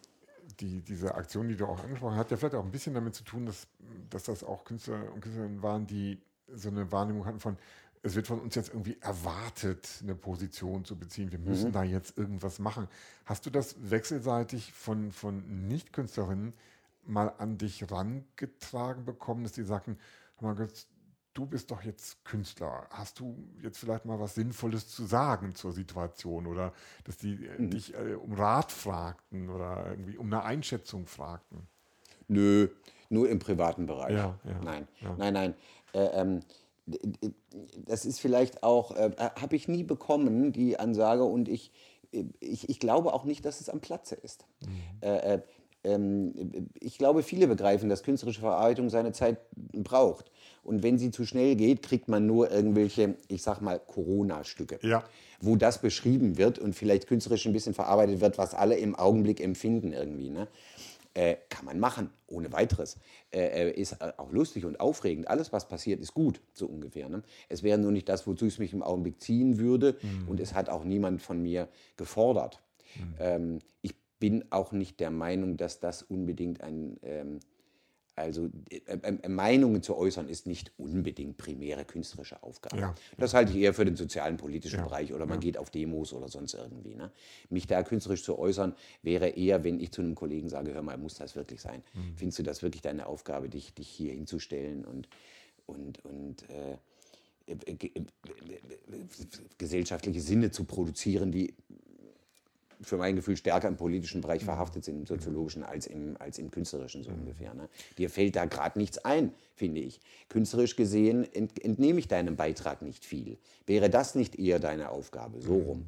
die, diese Aktion, die du auch angesprochen hast, hat ja vielleicht auch ein bisschen damit zu tun, dass, dass das auch Künstler und Künstlerinnen waren, die so eine Wahrnehmung hatten von, es wird von uns jetzt irgendwie erwartet, eine Position zu beziehen. Wir müssen Mhm. da jetzt irgendwas machen. Hast du das wechselseitig von, von Nicht-Künstlerinnen mal an dich rangetragen bekommen, dass die sagten, hör mal, du bist doch jetzt Künstler. Hast du jetzt vielleicht mal was Sinnvolles zu sagen zur Situation oder dass die äh, Mhm. dich äh, um Rat fragten oder irgendwie um eine Einschätzung fragten? Nö, nur im privaten Bereich. Ja, ja, nein, ja. nein, nein. Äh, ähm, das ist vielleicht auch, äh, habe ich nie bekommen, die Ansage, und ich, ich, ich glaube auch nicht, dass es am Platze ist. Mhm. Äh, äh, ähm, ich glaube, viele begreifen, dass künstlerische Verarbeitung seine Zeit braucht. Und wenn sie zu schnell geht, kriegt man nur irgendwelche, ich sag mal, Corona-Stücke Ja. wo das beschrieben wird und vielleicht künstlerisch ein bisschen verarbeitet wird, was alle im Augenblick empfinden irgendwie. Ne? Äh, kann man machen, ohne weiteres. Äh, äh, ist äh, auch lustig und aufregend. Alles, was passiert, ist gut, so ungefähr. Ne? Es wäre nur nicht das, wozu es mich im Augenblick ziehen würde. Und es hat auch niemand von mir gefordert. Ähm, ich bin auch nicht der Meinung, dass das unbedingt ein... Ähm, also äh, äh, Meinungen zu äußern ist nicht unbedingt primäre künstlerische Aufgabe. Ja. Das halte ich eher für den sozialen, politischen Ja, Bereich oder man geht auf Demos oder sonst irgendwie. Ne? Mich da künstlerisch zu äußern, wäre eher, wenn ich zu einem Kollegen sage, hör mal, muss das wirklich sein? Mhm. Findest du das wirklich deine Aufgabe, dich, dich hier hinzustellen und, und, und äh, äh, äh, gesellschaftliche Sinne zu produzieren, die für mein Gefühl stärker im politischen Bereich verhaftet sind, im soziologischen, als im, als im künstlerischen so ungefähr. Ne? Dir fällt da gerade nichts ein, finde ich. Künstlerisch gesehen ent, entnehme ich deinem Beitrag nicht viel. Wäre das nicht eher deine Aufgabe? So rum.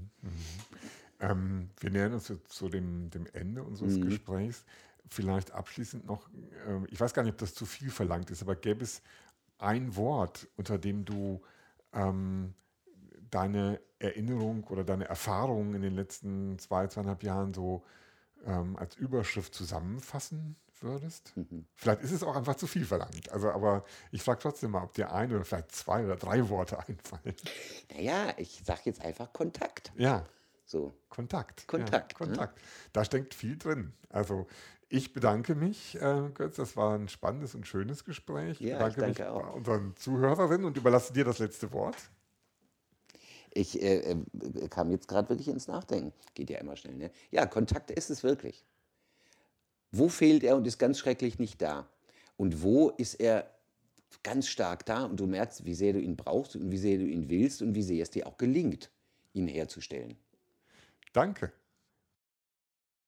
Ähm, wir nähern uns jetzt zu dem, dem Ende unseres Mhm. Gesprächs. Vielleicht abschließend noch, ähm, ich weiß gar nicht, ob das zu viel verlangt ist, aber gäbe es ein Wort, unter dem du ähm, deine Erinnerung oder deine Erfahrungen in den letzten zwei, zweieinhalb Jahren so ähm, als Überschrift zusammenfassen würdest? Mhm. Vielleicht ist es auch einfach zu viel verlangt. Also, aber ich frage trotzdem mal, ob dir ein oder vielleicht zwei oder drei Worte einfallen. Naja, ich sage jetzt einfach Kontakt. Ja, So. Kontakt. Kontakt, Ja, ne? Kontakt. Da steckt viel drin. Also ich bedanke mich, äh, Götz. Das war ein spannendes und schönes Gespräch. Ja, ich bedanke danke mich auch. unseren Zuhörerinnen und überlasse dir das letzte Wort. Ich äh, äh, kam jetzt gerade wirklich ins Nachdenken. Geht ja immer schnell, ne? Ja, Kontakt ist es wirklich. Wo fehlt er und ist ganz schrecklich nicht da? Und wo ist er ganz stark da und du merkst, wie sehr du ihn brauchst und wie sehr du ihn willst und wie sehr es dir auch gelingt, ihn herzustellen. Danke.